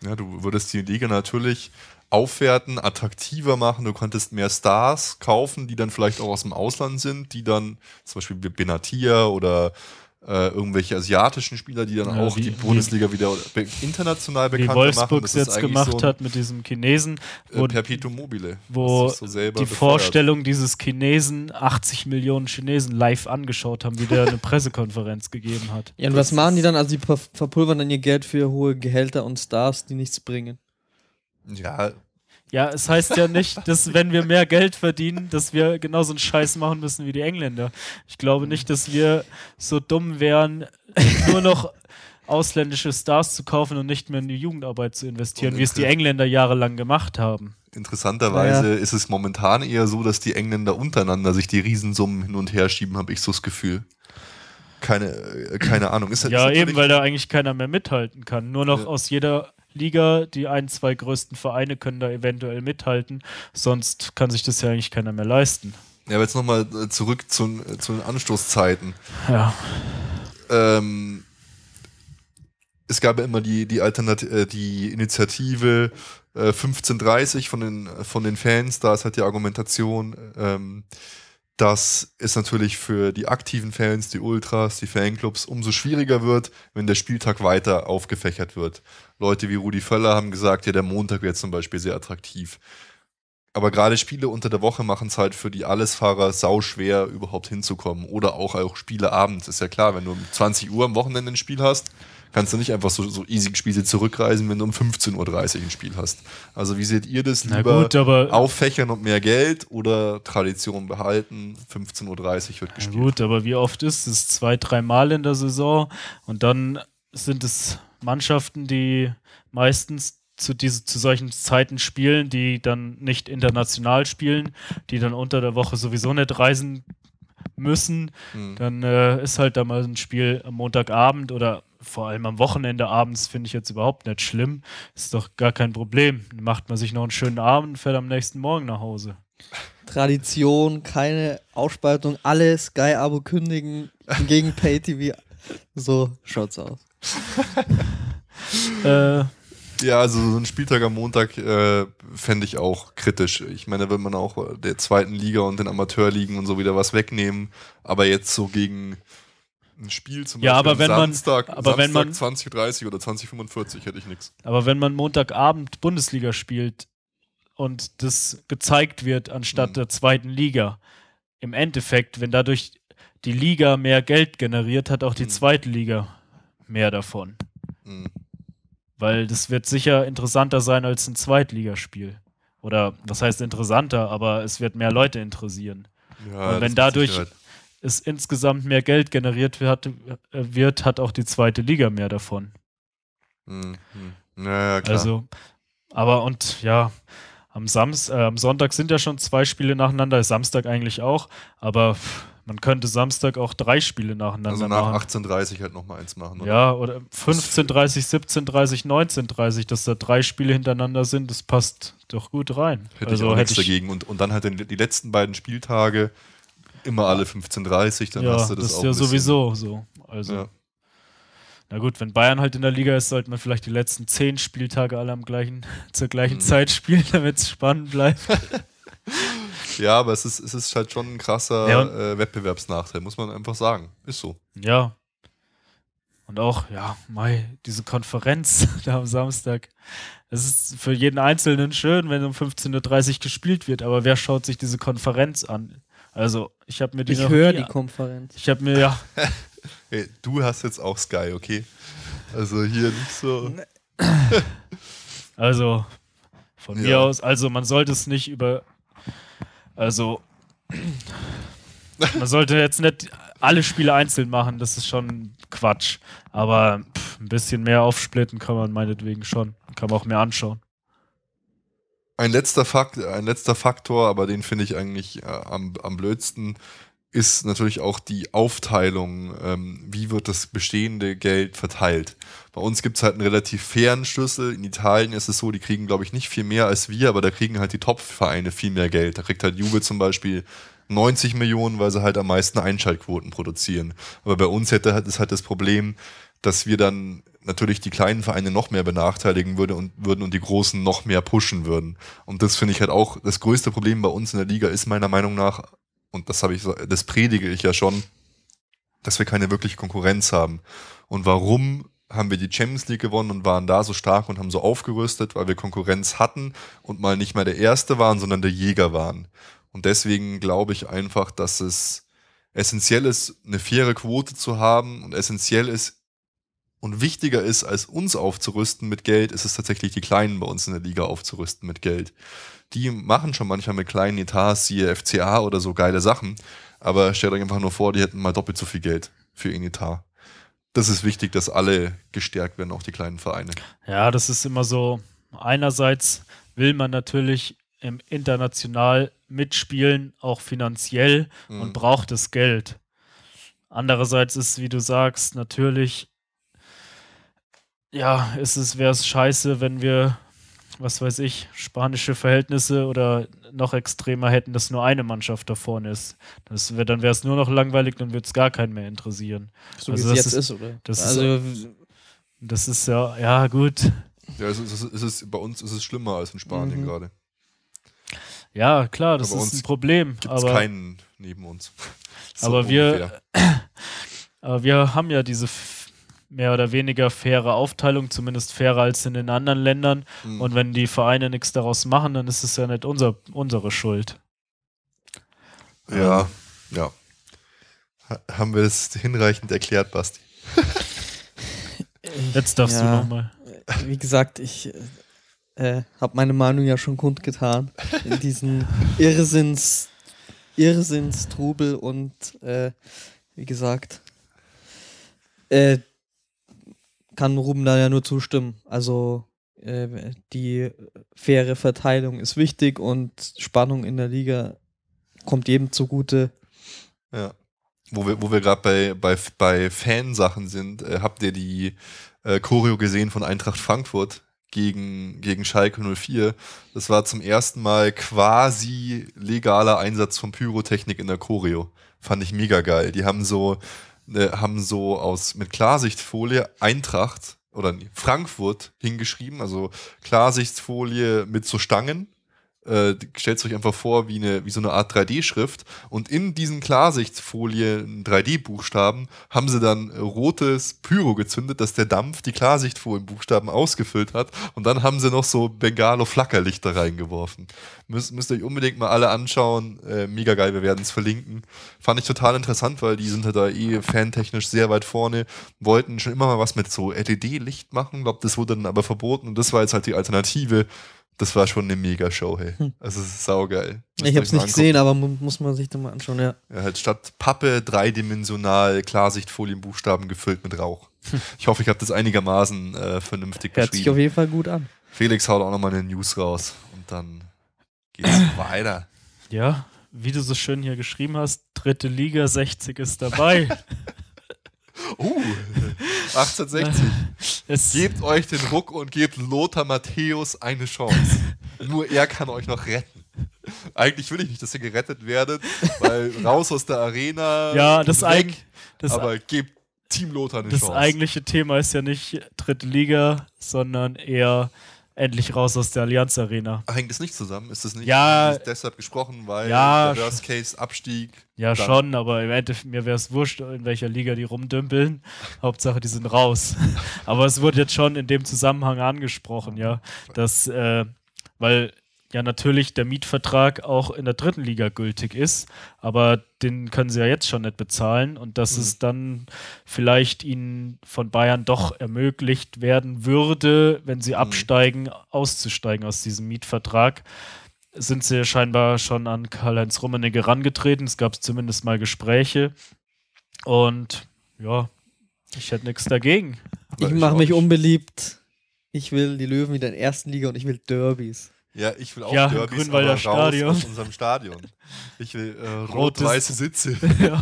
Ja, du würdest die Liga natürlich aufwerten, attraktiver machen. Du könntest mehr Stars kaufen, die dann vielleicht auch aus dem Ausland sind, die dann zum Beispiel Benatia oder äh, irgendwelche asiatischen Spieler, die dann Ja, auch wie- die Bundesliga wieder be international Wie Wolfsburg machen. es Das ist jetzt gemacht so ein, hat mit diesem Chinesen, wo Äh, Perpetuum mobile. wo so die befeuert. Vorstellung dieses Chinesen 80 Millionen Chinesen live angeschaut haben, wie der eine Pressekonferenz gegeben hat. Ja, und was machen die dann? Also die ver- verpulvern dann ihr Geld für hohe Gehälter und Stars, die nichts bringen. Ja, Ja, es heißt ja nicht, dass wenn wir mehr Geld verdienen, dass wir genauso einen Scheiß machen müssen wie die Engländer. Ich glaube nicht, dass wir so dumm wären, nur noch ausländische Stars zu kaufen und nicht mehr in die Jugendarbeit zu investieren, wie es die Engländer jahrelang gemacht haben. interessanterweise ist es momentan eher so, dass die Engländer untereinander sich die Riesensummen hin und her schieben, habe ich so das Gefühl. Keine, äh, keine Ahnung. Ist, Ja, ist eben, weil da eigentlich keiner mehr mithalten kann. Nur noch Ja. aus jeder Liga, die ein, zwei größten Vereine können da eventuell mithalten. Sonst kann sich das ja eigentlich keiner mehr leisten. Ja, aber jetzt nochmal zurück zu, zu den Anstoßzeiten. Ja. Ähm, es gab ja immer die, die, Alternat äh, die Initiative äh, 1530 von den, von den Fans. Da ist halt die Argumentation, ähm, dass es natürlich für die aktiven Fans, die Ultras, die Fanclubs umso schwieriger wird, wenn der Spieltag weiter aufgefächert wird. Leute wie Rudi Völler haben gesagt, ja, der Montag wäre zum Beispiel sehr attraktiv. Aber gerade Spiele unter der Woche machen es halt für die Allesfahrer sau schwer, überhaupt hinzukommen. Oder auch, auch Spiele abends. Ist ja klar, wenn du um 20 Uhr am Wochenende ein Spiel hast, kannst du nicht einfach so, so easy Spiele zurückreisen, wenn du um 15.30 Uhr ein Spiel hast. Also wie seht ihr das? Lieber gut, auffächern und mehr Geld oder Tradition behalten? 15.30 Uhr wird gespielt. gut, aber wie oft ist es? Zwei, dreimal in der Saison und dann sind es Mannschaften, die meistens zu, diese, zu solchen Zeiten spielen, die dann nicht international spielen, die dann unter der Woche sowieso nicht reisen müssen. Hm. Dann äh, ist halt da mal ein Spiel am Montagabend oder vor allem am Wochenende abends finde ich jetzt überhaupt nicht schlimm. Ist doch gar kein Problem. Dann macht man sich noch einen schönen Abend und fährt am nächsten Morgen nach Hause. Tradition, keine Ausspaltung, alle Sky-Abo kündigen gegen Pay-TV. So schaut's aus. Äh, Ja, also so ein Spieltag am Montag äh, fände ich auch kritisch. Ich meine, da will man auch der zweiten Liga und den Amateurligen und so wieder was wegnehmen. Aber jetzt so gegen ein Spiel zum Ja, Beispiel aber wenn man- Samstag, aber wenn man- Samstag 20.30 oder 20.45 hätte ich nichts. Aber wenn man Montagabend Bundesliga spielt und das gezeigt wird anstatt Mhm. der zweiten Liga, im Endeffekt, wenn dadurch die Liga mehr Geld generiert, hat auch die Mhm. zweite Liga mehr davon. Hm. Weil das wird sicher interessanter sein als ein Zweitligaspiel. Oder was heißt interessanter, aber es wird mehr Leute interessieren. Ja, Und wenn dadurch es insgesamt mehr Geld generiert wird, äh, wird, hat auch die zweite Liga mehr davon. Hm, hm. Ja, ja, klar. Also, aber und ja, am, Sams äh, am Sonntag sind ja schon zwei Spiele nacheinander, Samstag eigentlich auch, aber pff, man könnte Samstag auch drei Spiele nacheinander also nach machen. 18.30 halt nochmal eins machen. Oder? Ja, oder 15.30, 17.30, 19.30, dass da drei Spiele hintereinander sind, das passt doch gut rein. Hätte also ich auch hätte nichts ich, dagegen. Und, und dann halt die letzten beiden Spieltage immer alle 15.30, dann ja, hast du das, das ist auch ja ein bisschen- sowieso so. Also, Ja. na gut, wenn Bayern halt in der Liga ist, sollte man vielleicht die letzten zehn Spieltage alle am gleichen, zur gleichen Mhm. Zeit spielen, damit es spannend bleibt. Ja, aber es ist, es ist halt schon ein krasser Ja, äh, Wettbewerbsnachteil, muss man einfach sagen. Ist so. Ja. Und auch, ja, Mai, diese Konferenz da am Samstag. Es ist für jeden Einzelnen schön, wenn um 15.30 Uhr gespielt wird, aber wer schaut sich diese Konferenz an? Also, ich habe mir die Ich höre die Konferenz. Ich habe mir, ja, Hey, du hast jetzt auch Sky, okay? Also hier nicht so. also von Ja. mir aus, also man sollte es nicht über, also man sollte jetzt nicht alle Spiele einzeln machen, das ist schon Quatsch. Aber pff, ein bisschen mehr aufsplitten kann man meinetwegen schon. Kann man auch mehr anschauen. Ein letzter, Fakt, ein letzter Faktor, aber den finde ich eigentlich äh, am, am blödsten, ist natürlich auch die Aufteilung. Ähm, wie wird das bestehende Geld verteilt? Bei uns gibt es halt einen relativ fairen Schlüssel. In Italien ist es so, die kriegen, glaube ich, nicht viel mehr als wir, aber da kriegen halt die Top-Vereine viel mehr Geld. Da kriegt halt Juve zum Beispiel 90 Millionen, weil sie halt am meisten Einschaltquoten produzieren. Aber bei uns hätte ist halt das Problem, dass wir dann natürlich die kleinen Vereine noch mehr benachteiligen würde und, würden und die großen noch mehr pushen würden. Und das finde ich halt auch, das größte Problem bei uns in der Liga ist meiner Meinung nach, und das habe ich das predige ich ja schon, dass wir keine wirkliche Konkurrenz haben. Und warum haben wir die Champions League gewonnen und waren da so stark und haben so aufgerüstet, weil wir Konkurrenz hatten und mal nicht mehr der Erste waren, sondern der Jäger waren. Und deswegen glaube ich einfach, dass es essentiell ist, eine faire Quote zu haben und essentiell ist und wichtiger ist, als uns aufzurüsten mit Geld, ist es tatsächlich die Kleinen bei uns in der Liga aufzurüsten mit Geld. Die machen schon manchmal mit kleinen Etats, siehe FCA oder so geile Sachen, aber stellt euch einfach nur vor, die hätten mal doppelt so viel Geld für ihren Etat. Das ist wichtig, dass alle gestärkt werden, auch die kleinen Vereine. Ja, das ist immer so. Einerseits will man natürlich im international mitspielen, auch finanziell Mhm. und braucht das Geld. Andererseits ist, wie du sagst, natürlich, ja, ist es, wäre es scheiße, wenn wir, was weiß ich, spanische Verhältnisse oder noch extremer hätten, dass nur eine Mannschaft da vorne ist. Das wär, dann wäre es nur noch langweilig, dann würde es gar keinen mehr interessieren. So Also wie es das jetzt ist- ist, oder? das ist- also, Das ist ja, ja, gut. Ja, es ist, es ist, es ist, bei uns ist es schlimmer als in Spanien Mhm. gerade. Ja, klar, das Aber ist ein Problem. Gibt es keinen neben uns. So Aber wir-. Aber wir haben ja diese mehr oder weniger faire Aufteilung, zumindest fairer als in den anderen Ländern. Mhm. Und wenn die Vereine nichts daraus machen, dann ist es ja nicht unser, unsere Schuld. Ja, ja. Ha haben wir das hinreichend erklärt, Basti? Jetzt darfst Ja. du nochmal. wie gesagt, ich äh, habe meine Meinung ja schon kundgetan. In diesen Irrsinns, Irrsinnstrubel und äh, wie gesagt, äh, kann Ruben da ja nur zustimmen. Also äh, die faire Verteilung ist wichtig und Spannung in der Liga kommt jedem zugute. Ja. Wo wir, wo wir gerade bei, bei, bei Fansachen sind, äh, habt ihr die äh, Choreo gesehen von Eintracht Frankfurt gegen, gegen Schalke 04? Das war zum ersten Mal quasi legaler Einsatz von Pyrotechnik in der Choreo. Fand ich mega geil. Die haben so, äh, haben so aus mit Klarsichtfolie Eintracht oder Frankfurt hingeschrieben, also Klarsichtfolie mit so Stangen. Äh, stellt euch einfach vor wie, eine, wie so eine Art 3D-Schrift und in diesen Klarsichtfolien 3D-Buchstaben haben sie dann äh, rotes Pyro gezündet, dass der Dampf die Klarsichtfolienbuchstaben ausgefüllt hat und dann haben sie noch so Bengalo-Flackerlichter reingeworfen. Müsst, müsst ihr euch unbedingt mal alle anschauen. Äh, mega geil, wir werden es verlinken. Fand ich total interessant, weil die sind halt da eh fantechnisch sehr weit vorne, wollten schon immer mal was mit so LED-Licht machen, glaube das wurde dann aber verboten und das war jetzt halt die Alternative. Das war schon eine Mega-Show, hey. Hm. Also, es ist saugeil. Ich habe es nicht gesehen, aber mu muss man sich da mal anschauen, ja. ja, halt statt Pappe dreidimensional Klarsichtfolienbuchstaben gefüllt mit Rauch. Ich hoffe, ich habe das einigermaßen äh, vernünftig Hört sich auf beschrieben. jeden Fall gut an. Felix haut auch nochmal eine News raus und dann geht's weiter. Ja, wie du so schön hier geschrieben hast, dritte Liga, 60 ist dabei. Uh, 1860. es, Gebt euch den Ruck und gebt Lothar Matthäus eine Chance. Nur er kann euch noch retten. Eigentlich will ich nicht, dass ihr gerettet werdet, weil raus aus der Arena. ja, das, weg, eig das, aber gebt Team Lothar eine das Chance. eigentliche Thema ist ja nicht dritte Liga, sondern eher endlich raus aus der Allianz Arena. Hängt es nicht zusammen? Ist es nicht Ja. ist deshalb gesprochen, weil Ja, der Worst Case Abstieg? Ja, dann- schon, aber im Endeffekt, mir wäre es wurscht, in welcher Liga die rumdümpeln. Hauptsache, die sind raus. aber es wurde jetzt schon in dem Zusammenhang angesprochen, ja, dass, äh, weil ja natürlich der Mietvertrag auch in der dritten Liga gültig ist, aber den können sie ja jetzt schon nicht bezahlen und dass Mhm. es dann vielleicht ihnen von Bayern doch ermöglicht werden würde, wenn sie absteigen, auszusteigen aus diesem Mietvertrag sind sie scheinbar schon an Karl-Heinz Rummenigge herangetreten. Es gab zumindest mal Gespräche. Und ja, ich hätte nichts dagegen. Ich mache mich unbeliebt. Ich will die Löwen wieder in der ersten Liga und ich will Derbys. Ja, ich will auch Ja, Derbys, Grünwalder Stadion. aus unserem Stadion. Ich will äh, rot-weiße Sitze. ja,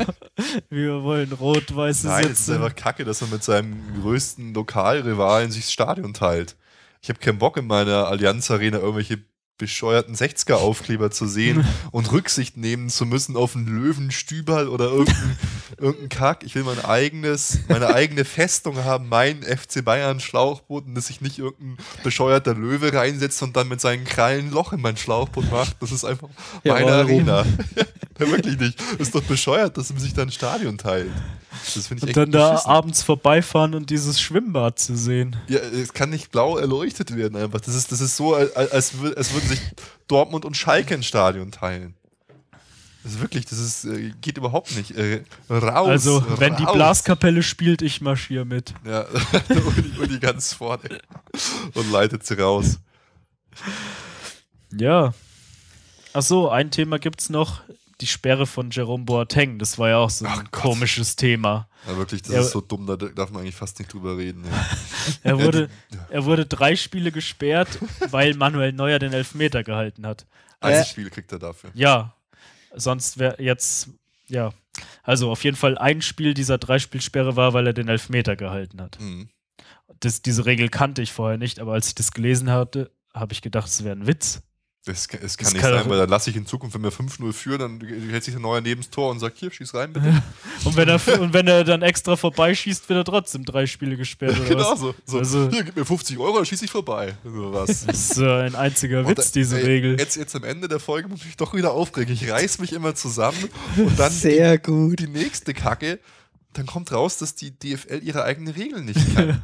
wir wollen rot-weiße Nein, es ist Sitze. einfach kacke, dass man mit seinem größten Lokalrivalen sich das Stadion teilt. Ich habe keinen Bock in meiner Allianz Arena irgendwelche bescheuerten 60er-Aufkleber zu sehen und Rücksicht nehmen zu müssen auf einen Löwenstüberl oder irgendeinen irgendein Kack. Ich will mein eigenes, meine eigene Festung haben, mein FC Bayern Schlauchboot und dass sich nicht irgendein bescheuerter Löwe reinsetzt und dann mit seinen Krallen ein Loch in mein Schlauchboot macht. Das ist einfach meine? Arena. ja, wirklich nicht. Das ist doch bescheuert, dass man sich da ein Stadion teilt. Das finde ich Und echt dann da abends vorbeifahren und dieses Schwimmbad zu sehen. Ja, es kann nicht blau erleuchtet werden einfach. Das ist, das ist so, als, als, wür- würden sich Dortmund und Schalke ein Stadion teilen. Das ist wirklich, das ist, äh, geht überhaupt nicht. Äh, raus. Also, wenn die raus. Blaskapelle spielt, ich marschiere mit. Ja, Uli, Uli ganz vorne und leitet sie raus. Ja. Achso, ein Thema gibt's noch. Die Sperre von Jerome Boateng. Das war ja auch so ein Ach komisches Thema. Ja, wirklich, das Ja. ist so dumm, da darf man eigentlich fast nicht drüber reden. Ja. Er wurde, er wurde drei Spiele gesperrt, weil Manuel Neuer den Elfmeter gehalten hat. Ein Äh. Spiel kriegt er dafür. Ja, sonst wäre jetzt, ja. Also auf jeden Fall ein Spiel dieser Dreispielsperre war, weil er den Elfmeter gehalten hat. Mhm. Das, diese Regel kannte ich vorher nicht, aber als ich das gelesen hatte, habe ich gedacht, es wäre ein Witz. Das, kann- es kann Das nicht kann sein, weil dann lasse ich in Zukunft, wenn wir 5-0 führen, dann hält sich der Neuer neben das Tor und sagt, hier, schieß rein bitte. Und wenn er, und wenn er dann extra vorbeischießt, wird er trotzdem drei Spiele gesperrt. Oder genau was? so. so Also- hier, gib mir 50 Euro, dann schieß ich vorbei. So was. Das ist äh, ein einziger Und Witz, da- diese ey, Regel. Jetzt, jetzt am Ende der Folge muss ich mich doch wieder aufregen. Ich reiß mich immer zusammen und dann Sehr gut. die nächste Kacke. Dann kommt raus, dass die DFL ihre eigenen Regeln nicht kann.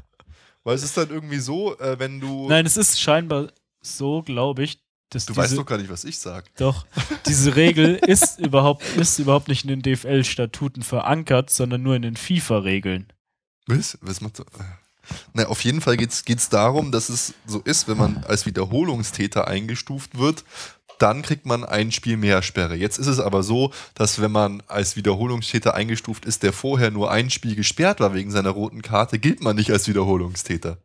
Weil es ist dann irgendwie so, äh, wenn du. Nein, es ist scheinbar so, glaube ich, dass du diese, weißt doch gar nicht, was ich sag. Doch, diese Regel ist überhaupt, ist überhaupt nicht in den DFL-Statuten verankert, sondern nur in den FIFA-Regeln. Was? Was macht so? Na, auf jeden Fall geht es darum, dass es so ist, wenn man als Wiederholungstäter eingestuft wird, dann kriegt man ein Spiel mehr Sperre. Jetzt ist es aber so, dass wenn man als Wiederholungstäter eingestuft ist, der vorher nur ein Spiel gesperrt war wegen seiner roten Karte, gilt man nicht als Wiederholungstäter.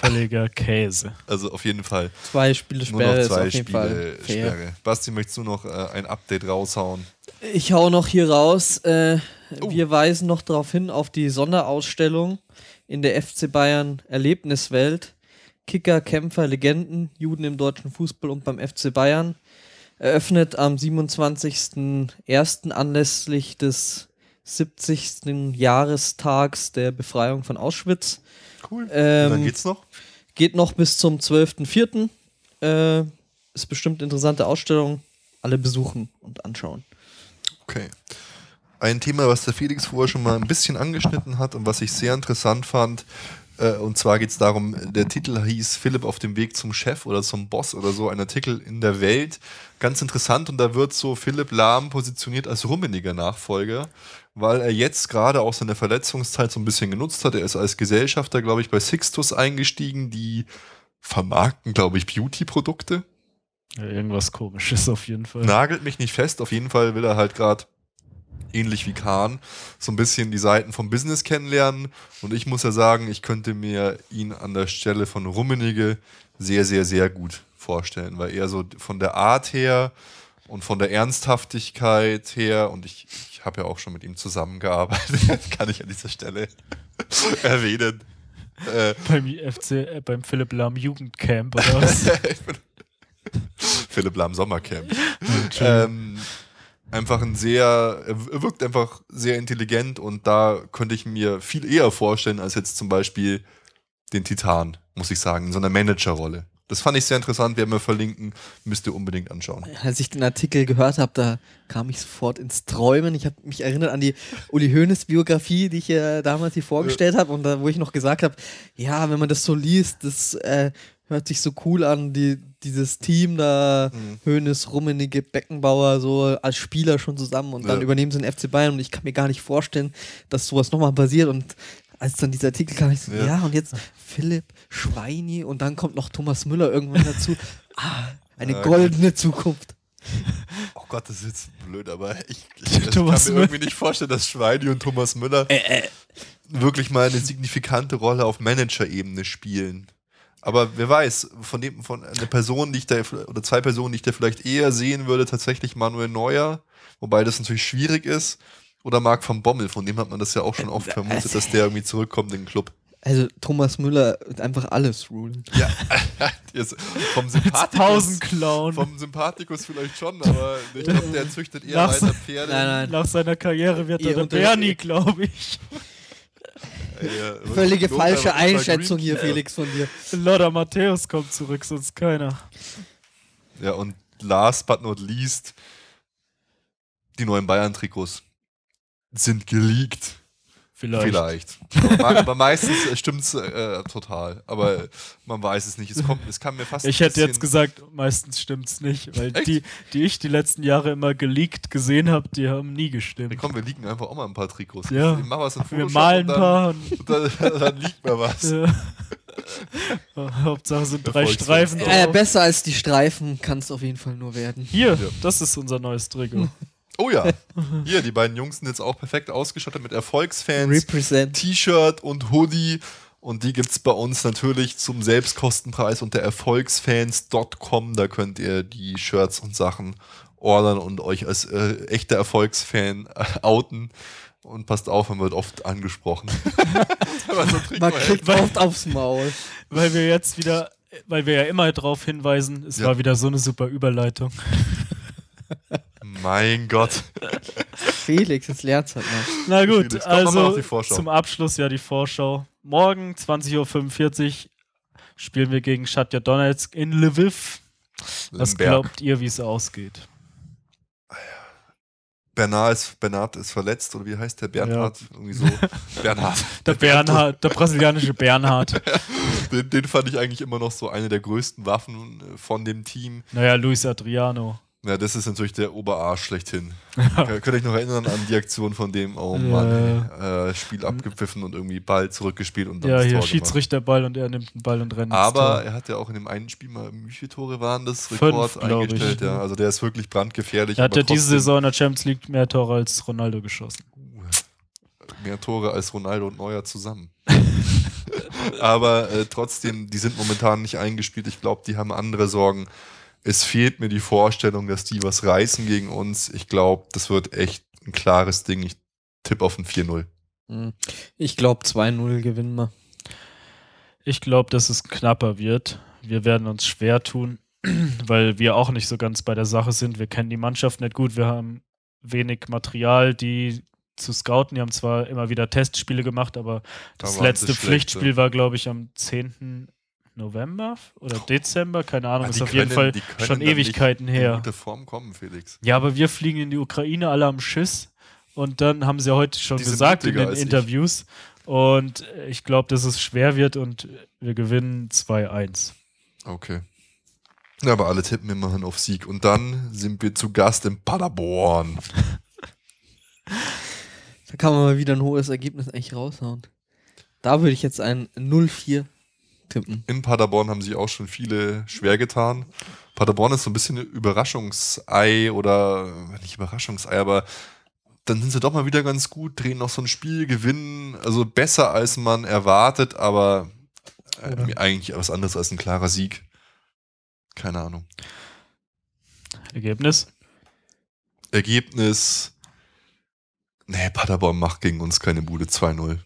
Völliger Käse. Also auf jeden Fall Zwei Spiele nur Sperre noch ist zwei auf jeden Fall Spiele. Sperre. Basti, möchtest du noch äh, ein Update raushauen? Ich hau noch hier raus. Äh, Oh. Wir weisen noch darauf hin, auf die Sonderausstellung in der FC Bayern Erlebniswelt. Kicker, Kämpfer, Legenden, Juden im deutschen Fußball und beim FC Bayern. Eröffnet am 27.01. anlässlich des 70. Jahrestags der Befreiung von Auschwitz. Cool. Ähm, dann geht's noch? Geht noch bis zum 12.04. Äh, ist bestimmt eine interessante Ausstellung. Alle besuchen und anschauen. Okay. Ein Thema, was der Felix vorher schon mal ein bisschen angeschnitten hat und was ich sehr interessant fand. Äh, und zwar geht es darum, der Titel hieß Philipp auf dem Weg zum Chef oder zum Boss oder so, ein Artikel in der Welt. Ganz interessant und da wird so Philipp Lahm positioniert als rummeniger Nachfolger, weil er jetzt gerade auch seine Verletzungszeit so ein bisschen genutzt hat. Er ist als Gesellschafter, glaube ich, bei Sixtus eingestiegen, die vermarkten, glaube ich, Beauty-Produkte. Ja, irgendwas komisches auf jeden Fall. Nagelt mich nicht fest, auf jeden Fall will er halt gerade ähnlich wie Kahn so ein bisschen die Seiten vom Business kennenlernen und ich muss ja sagen, ich könnte mir ihn an der Stelle von Rummenigge sehr, sehr, sehr gut vorstellen, weil er so von der Art her und von der Ernsthaftigkeit her und ich, ich habe ja auch schon mit ihm zusammengearbeitet, kann ich an dieser Stelle erwähnen. Äh, Beim FC, äh, beim Philipp Lahm Jugendcamp oder was? Philipp Lahm Sommercamp. ähm, einfach ein sehr, er wirkt einfach sehr intelligent und da könnte ich mir viel eher vorstellen als jetzt zum Beispiel den Titan, muss ich sagen, in so einer Managerrolle. Das fand ich sehr interessant, werden wir verlinken, müsst ihr unbedingt anschauen. Als ich den Artikel gehört habe, da kam ich sofort ins Träumen. Ich habe mich erinnert an die Uli Hoeneß Biografie, die ich äh, damals hier vorgestellt habe und da, wo ich noch gesagt habe, ja, wenn man das so liest, das äh, hört sich so cool an, die, dieses Team da, mhm. Hoeneß, Rummenigge, Beckenbauer, so als Spieler schon zusammen und ja. dann übernehmen sie den FC Bayern und ich kann mir gar nicht vorstellen, dass sowas nochmal passiert und als dann dieser Artikel kam, ich so, ja, ja und jetzt Philipp Schweini und dann kommt noch Thomas Müller irgendwann dazu. ah, eine goldene Zukunft. Oh Gott, das ist jetzt blöd, aber ich, ich, ich kann mir irgendwie nicht vorstellen, dass Schweini und Thomas Müller äh, äh. wirklich mal eine signifikante Rolle auf Manager-Ebene spielen. Aber wer weiß, von dem, von einer Person, die ich da, oder zwei Personen, die ich da vielleicht eher sehen würde, tatsächlich Manuel Neuer, wobei das natürlich schwierig ist. Oder Marc van Bommel, von dem hat man das ja auch schon oft vermutet, dass der irgendwie zurückkommt in den Club. Also Thomas Müller einfach alles rulen. Ja, jetzt vom Sympathikus. Vom Sympathikus vielleicht schon, aber ich glaube, der züchtet eher nach weiter Pferde. Nein, nein. Nach seiner Karriere wird er der Bernie, glaube ich. Völlige falsche Einschätzung hier, Felix, von dir. Lothar Matthäus kommt zurück, sonst keiner. Ja, und last but not least, die neuen Bayern-Trikots sind geleakt. Vielleicht. Vielleicht. Aber, aber meistens stimmt es äh, total. Aber man weiß es nicht. Es, kommt, es kann mir fast. Ich hätte jetzt gesagt, meistens stimmt es nicht. Weil die, die ich die letzten Jahre immer geleakt gesehen habe, die haben nie gestimmt. Ja, komm, wir leaken einfach auch mal ein paar Trikots. Ja. Ich mach was in wir malen ein paar. Und dann, dann, dann liegt mir was. Ja. Hauptsache sind drei Streifen. Äh, besser als die Streifen kann es auf jeden Fall nur werden. Hier, ja. das ist unser neues Trikot. Oh ja. Hier, die beiden Jungs sind jetzt auch perfekt ausgestattet mit Erfolgsfans, T-Shirt und Hoodie. Und die gibt es bei uns natürlich zum Selbstkostenpreis unter erfolgsfans.com. Da könnt ihr die Shirts und Sachen ordern und euch als äh, echter Erfolgsfan äh, outen. Und passt auf, man wird oft angesprochen. so man kriegt oft aufs Maul. Weil wir jetzt wieder, weil wir ja immer darauf hinweisen, es ja. war wieder so eine super Überleitung. Mein Gott. Felix, jetzt lernt halt mal. Na gut, Felix, also zum Abschluss ja die Vorschau. Morgen 20.45 Uhr spielen wir gegen Shatja Donetsk in Lviv. Was Lemberg. glaubt ihr, wie es ausgeht? Bernard ist, Bernard ist verletzt, oder wie heißt der? Bernhard? Ja. Irgendwie so. Bernhard. Der Bernhard, der brasilianische Bernhard. den, den, fand ich eigentlich immer noch so eine der größten Waffen äh, von dem Team. Naja, Luis Adriano. Ja, das ist natürlich der Oberarsch schlechthin. Könnt ihr euch noch erinnern an die Aktion von dem, oh Mann, ey, äh, Spiel abgepfiffen und irgendwie Ball zurückgespielt und dann Ja, hier Schiedsrichter Ball und er nimmt den Ball und rennt. Aber er hat ja auch in dem einen Spiel mal, wie viele Tore waren das? Rekord Fünf, eingestellt, ja. Also der ist wirklich brandgefährlich. Er hat ja diese Saison in der Champions League mehr Tore als Ronaldo geschossen. Mehr Tore als Ronaldo und Neuer zusammen. aber äh, trotzdem, die sind momentan nicht eingespielt. Ich glaube, die haben andere Sorgen es fehlt mir die Vorstellung, dass die was reißen gegen uns. Ich glaube, das wird echt ein klares Ding. Ich tippe auf ein 4-0. Hm. Ich glaube, 2-0 gewinnen wir. Ich glaube, dass es knapper wird. Wir werden uns schwer tun, weil wir auch nicht so ganz bei der Sache sind. Wir kennen die Mannschaft nicht gut. Wir haben wenig Material, die zu scouten. Die haben zwar immer wieder Testspiele gemacht, aber das letzte Pflichtspiel war, glaube ich, am 10. November oder Dezember, keine Ahnung, ah, ist auf jeden Fall schon Ewigkeiten her. In gute Form kommen, Felix. Ja, aber wir fliegen in die Ukraine alle am Schiss und dann haben sie heute schon die gesagt in den Interviews ich. und ich glaube, dass es schwer wird und wir gewinnen 2-1. Okay. Ja, aber alle tippen immerhin auf Sieg und dann sind wir zu Gast in Paderborn. da kann man mal wieder ein hohes Ergebnis eigentlich raushauen. Da würde ich jetzt ein 0-4 tippen. In Paderborn haben sich auch schon viele schwer getan. Paderborn ist so ein bisschen ein Überraschungsei oder nicht Überraschungsei, aber dann sind sie doch mal wieder ganz gut, drehen noch so ein Spiel, gewinnen, also besser als man erwartet, aber äh, eigentlich was anderes als ein klarer Sieg. Keine Ahnung. Ergebnis? Ergebnis. Nee, Paderborn macht gegen uns keine Bude 2-0.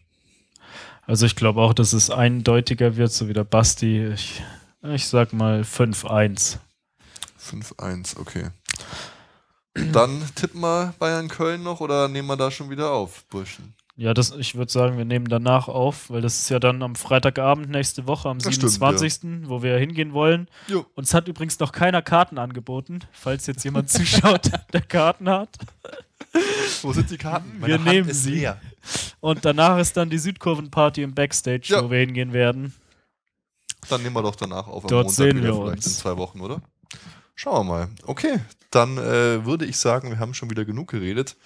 Also ich glaube auch, dass es eindeutiger wird, so wie der Basti. Ich, ich sag mal 5-1. 5-1, okay. Dann tippen wir Bayern-Köln noch oder nehmen wir da schon wieder auf, Burschen? Ja, das, ich würde sagen, wir nehmen danach auf, weil das ist ja dann am Freitagabend nächste Woche, am Das stimmt, 27., wo wir hingehen wollen. Jo. Uns hat übrigens noch keiner Karten angeboten, falls jetzt jemand zuschaut, der Karten hat. Wo sind die Karten? Wir Hand nehmen ist sie. leer. Und danach ist dann die Südkurvenparty im Backstage, Ja. wo wir hingehen werden. Dann nehmen wir doch danach auf am Dort Montag sehen wieder wir vielleicht uns. in zwei Wochen, oder? Schauen wir mal. Okay, dann äh, würde ich sagen, wir haben schon wieder genug geredet.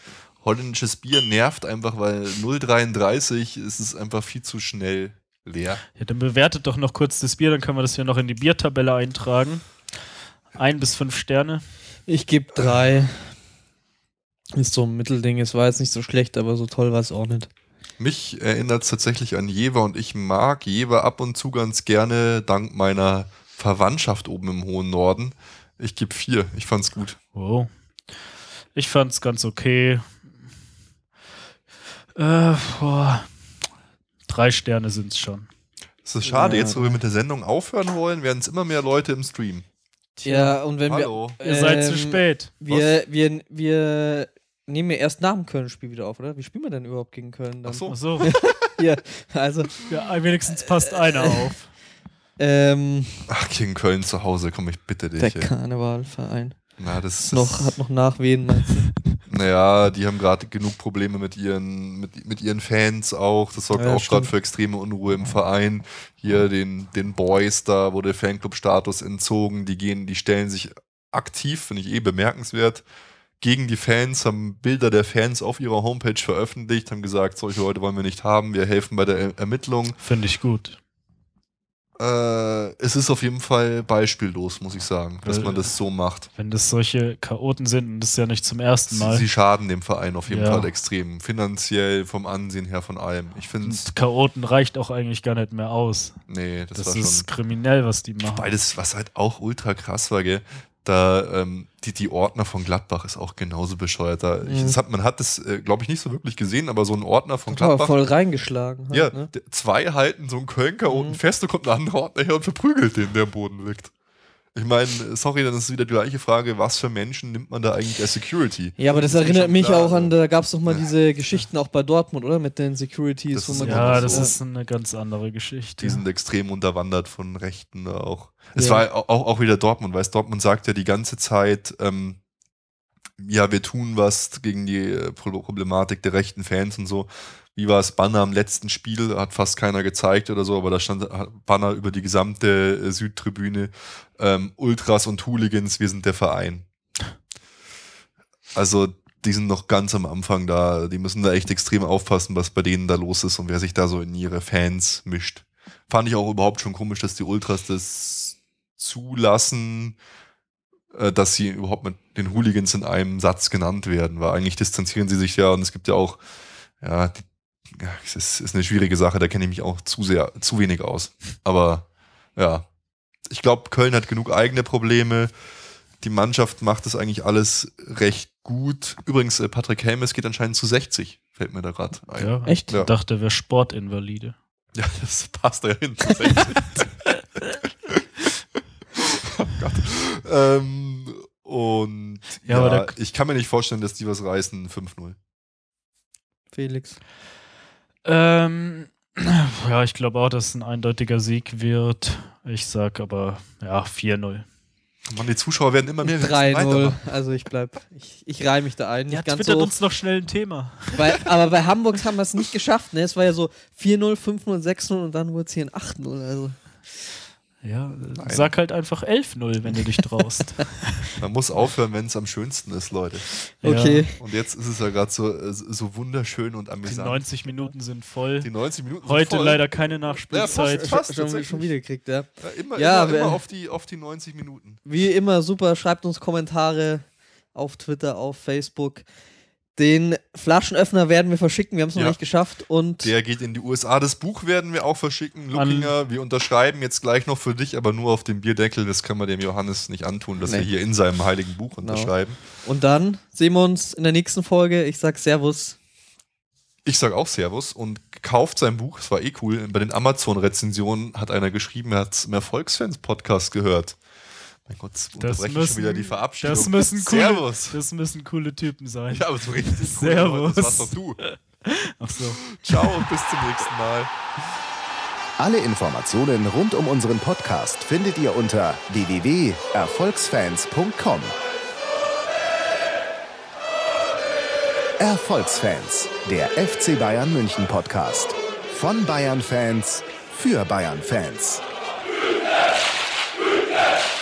Holländisches Bier nervt einfach, weil 0,33 ist es einfach viel zu schnell leer. Ja, dann bewertet doch noch kurz das Bier, dann können wir das hier noch in die Biertabelle eintragen. Ein bis fünf Sterne. Ich gebe drei. Ist so ein Mittelding. Es war jetzt nicht so schlecht, aber so toll war es auch nicht. Mich erinnert es tatsächlich an Jever und ich mag Jever ab und zu ganz gerne, dank meiner Verwandtschaft oben im hohen Norden. Ich gebe vier. Ich fand's gut. Wow. Ich fand's ganz okay. Äh, boah. Drei Sterne sind's schon. Es ist schade, Ja, jetzt wo wir mit der Sendung aufhören wollen, werden es immer mehr Leute im Stream. Ja, und wenn Hallo. Ihr seid zu Ähm, spät. wir, wir, wir, wir nehmen ja erst nach dem Köln-Spiel wieder auf, oder? Wie spielen wir denn überhaupt gegen Köln dann? Ach so. Achso, Ja, also, ja, wenigstens passt einer auf. ähm, Ach, gegen Köln zu Hause, komm ich bitte dich. der ey. Karnevalverein. Na, das ist Noch, hat noch Nachwehen, meinst du? Naja, die haben gerade genug Probleme mit ihren, mit, mit ihren Fans auch. Das sorgt Ja, auch gerade für extreme Unruhe im Verein. Hier den, den Boys, da wurde Fanclub-Status entzogen. Die gehen, die stellen sich aktiv, finde ich eh bemerkenswert, gegen die Fans, haben Bilder der Fans auf ihrer Homepage veröffentlicht, haben gesagt, solche Leute wollen wir nicht haben, wir helfen bei der er Ermittlung. Finde ich gut. Äh, es ist auf jeden Fall beispiellos, muss ich sagen, dass man das so macht. Wenn das solche Chaoten sind, und das ist ja nicht zum ersten Sie, Mal. sie schaden dem Verein auf jeden Ja. Fall extrem. Finanziell, vom Ansehen her, von allem. Ich Und Chaoten reicht auch eigentlich gar nicht mehr aus. nee, das, Das, war ist schon. kriminell, was die machen. Beides, was halt auch ultra krass war, gell? Da, ähm, die, die Ordner von Gladbach ist auch genauso bescheuert. Da, ich, Mhm. das hat, man hat das, äh, glaube ich, nicht so wirklich gesehen, aber so ein Ordner von Aber Gladbach. voll reingeschlagen. Halt, ja, ne? zwei halten so einen Köln-Chaoten Mhm. fest, da kommt ein anderer Ordner her und verprügelt den, der am Boden liegt. Ich meine, sorry, dann ist wieder die gleiche Frage, was für Menschen nimmt man da eigentlich als Security? Ja, aber das mir erinnert mich klar, auch an, also. da gab es doch mal diese Geschichten auch bei Dortmund, oder? Mit den Securities. Das ja, das so. ist eine ganz andere Geschichte. Die sind extrem unterwandert von Rechten auch. Es Ja. war auch, auch wieder Dortmund, weil Dortmund sagt ja die ganze Zeit, ähm, ja, wir tun was gegen die äh, Pro- Problematik der rechten Fans und so. Wie war es Banner am letzten Spiel? Hat fast keiner gezeigt oder so, aber da stand Banner über die gesamte äh, Südtribüne. Ähm, Ultras und Hooligans, wir sind der Verein. Also, die sind noch ganz am Anfang da. Die müssen da echt extrem aufpassen, was bei denen da los ist und wer sich da so in ihre Fans mischt. Fand ich auch überhaupt schon komisch, dass die Ultras das zulassen, äh, dass sie überhaupt mit den Hooligans in einem Satz genannt werden, weil eigentlich distanzieren sie sich ja und es gibt ja auch, ja, ja es ist, ist eine schwierige Sache, da kenne ich mich auch zu sehr, zu wenig aus. Aber ja, ich glaube, Köln hat genug eigene Probleme. Die Mannschaft macht das eigentlich alles recht gut. Übrigens, äh, Patrick Helmes geht anscheinend zu 60, fällt mir da gerade ein. ja, Echt? Ich dachte, er wäre Sportinvalide. Ja, das passt da ja hin. Zu 60. oh Gott. Ähm, und Ja, ja, ich kann mir nicht vorstellen, dass die was reißen. 5-0. Felix. Ähm, ja, ich glaube auch, dass es ein eindeutiger Sieg wird. Ich sag aber, ja, 4-0. Mann, die Zuschauer werden immer mehr. wir müssen 3-0. weitermachen. Also ich bleib, ich, ich reihe mich da ein. Ja, Nicht ganz twittert so. uns noch schnell ein Thema. Bei, aber bei Hamburg haben wir es nicht geschafft, ne? Es war ja so 4-0, 5-0, 6-0 und dann wurde es hier ein 8-0. Also. Ja, sag halt einfach 11-0, wenn du dich traust. Man muss aufhören, wenn es am schönsten ist, Leute. Okay. Und jetzt ist es ja gerade so, äh, so wunderschön und Die amüsant. 90 Minuten sind voll. Die 90 Minuten sind Heute voll. leider keine Ja, Nachspielzeit. fast. Fast, schon, wieder gekriegt, ja. Ja, immer, Ja, immer, immer auf, die, auf die 90 Minuten. Wie immer, super. Schreibt uns Kommentare auf Twitter, auf Facebook. Den Flaschenöffner werden wir verschicken. Wir haben es noch Ja. nicht geschafft. Und Der geht in die USA. Das Buch werden wir auch verschicken. Lookinger, wir unterschreiben jetzt gleich noch für dich, aber nur auf dem Bierdeckel. Das können wir dem Johannes nicht antun, dass Nee. wir hier in seinem heiligen Buch Genau. unterschreiben. Und dann sehen wir uns in der nächsten Folge. Ich sag Servus. Ich sage auch Servus und kauft sein Buch. Es war eh cool. Bei den Amazon-Rezensionen hat einer geschrieben, er hat im Erfolgsfans-Podcast gehört. Mein Gott, Das müssen, schon wieder die Verabschiedung. das müssen coole, Servus. Das müssen coole Typen sein. Ja, aber so richtig cool. Servus. Das warst doch du. Ach so. Ciao und bis zum nächsten Mal. Alle Informationen rund um unseren Podcast findet ihr unter www.erfolgsfans.com. Erfolgsfans, der FC Bayern München Podcast. Von Bayern Fans für Bayern Fans. Rückwärts!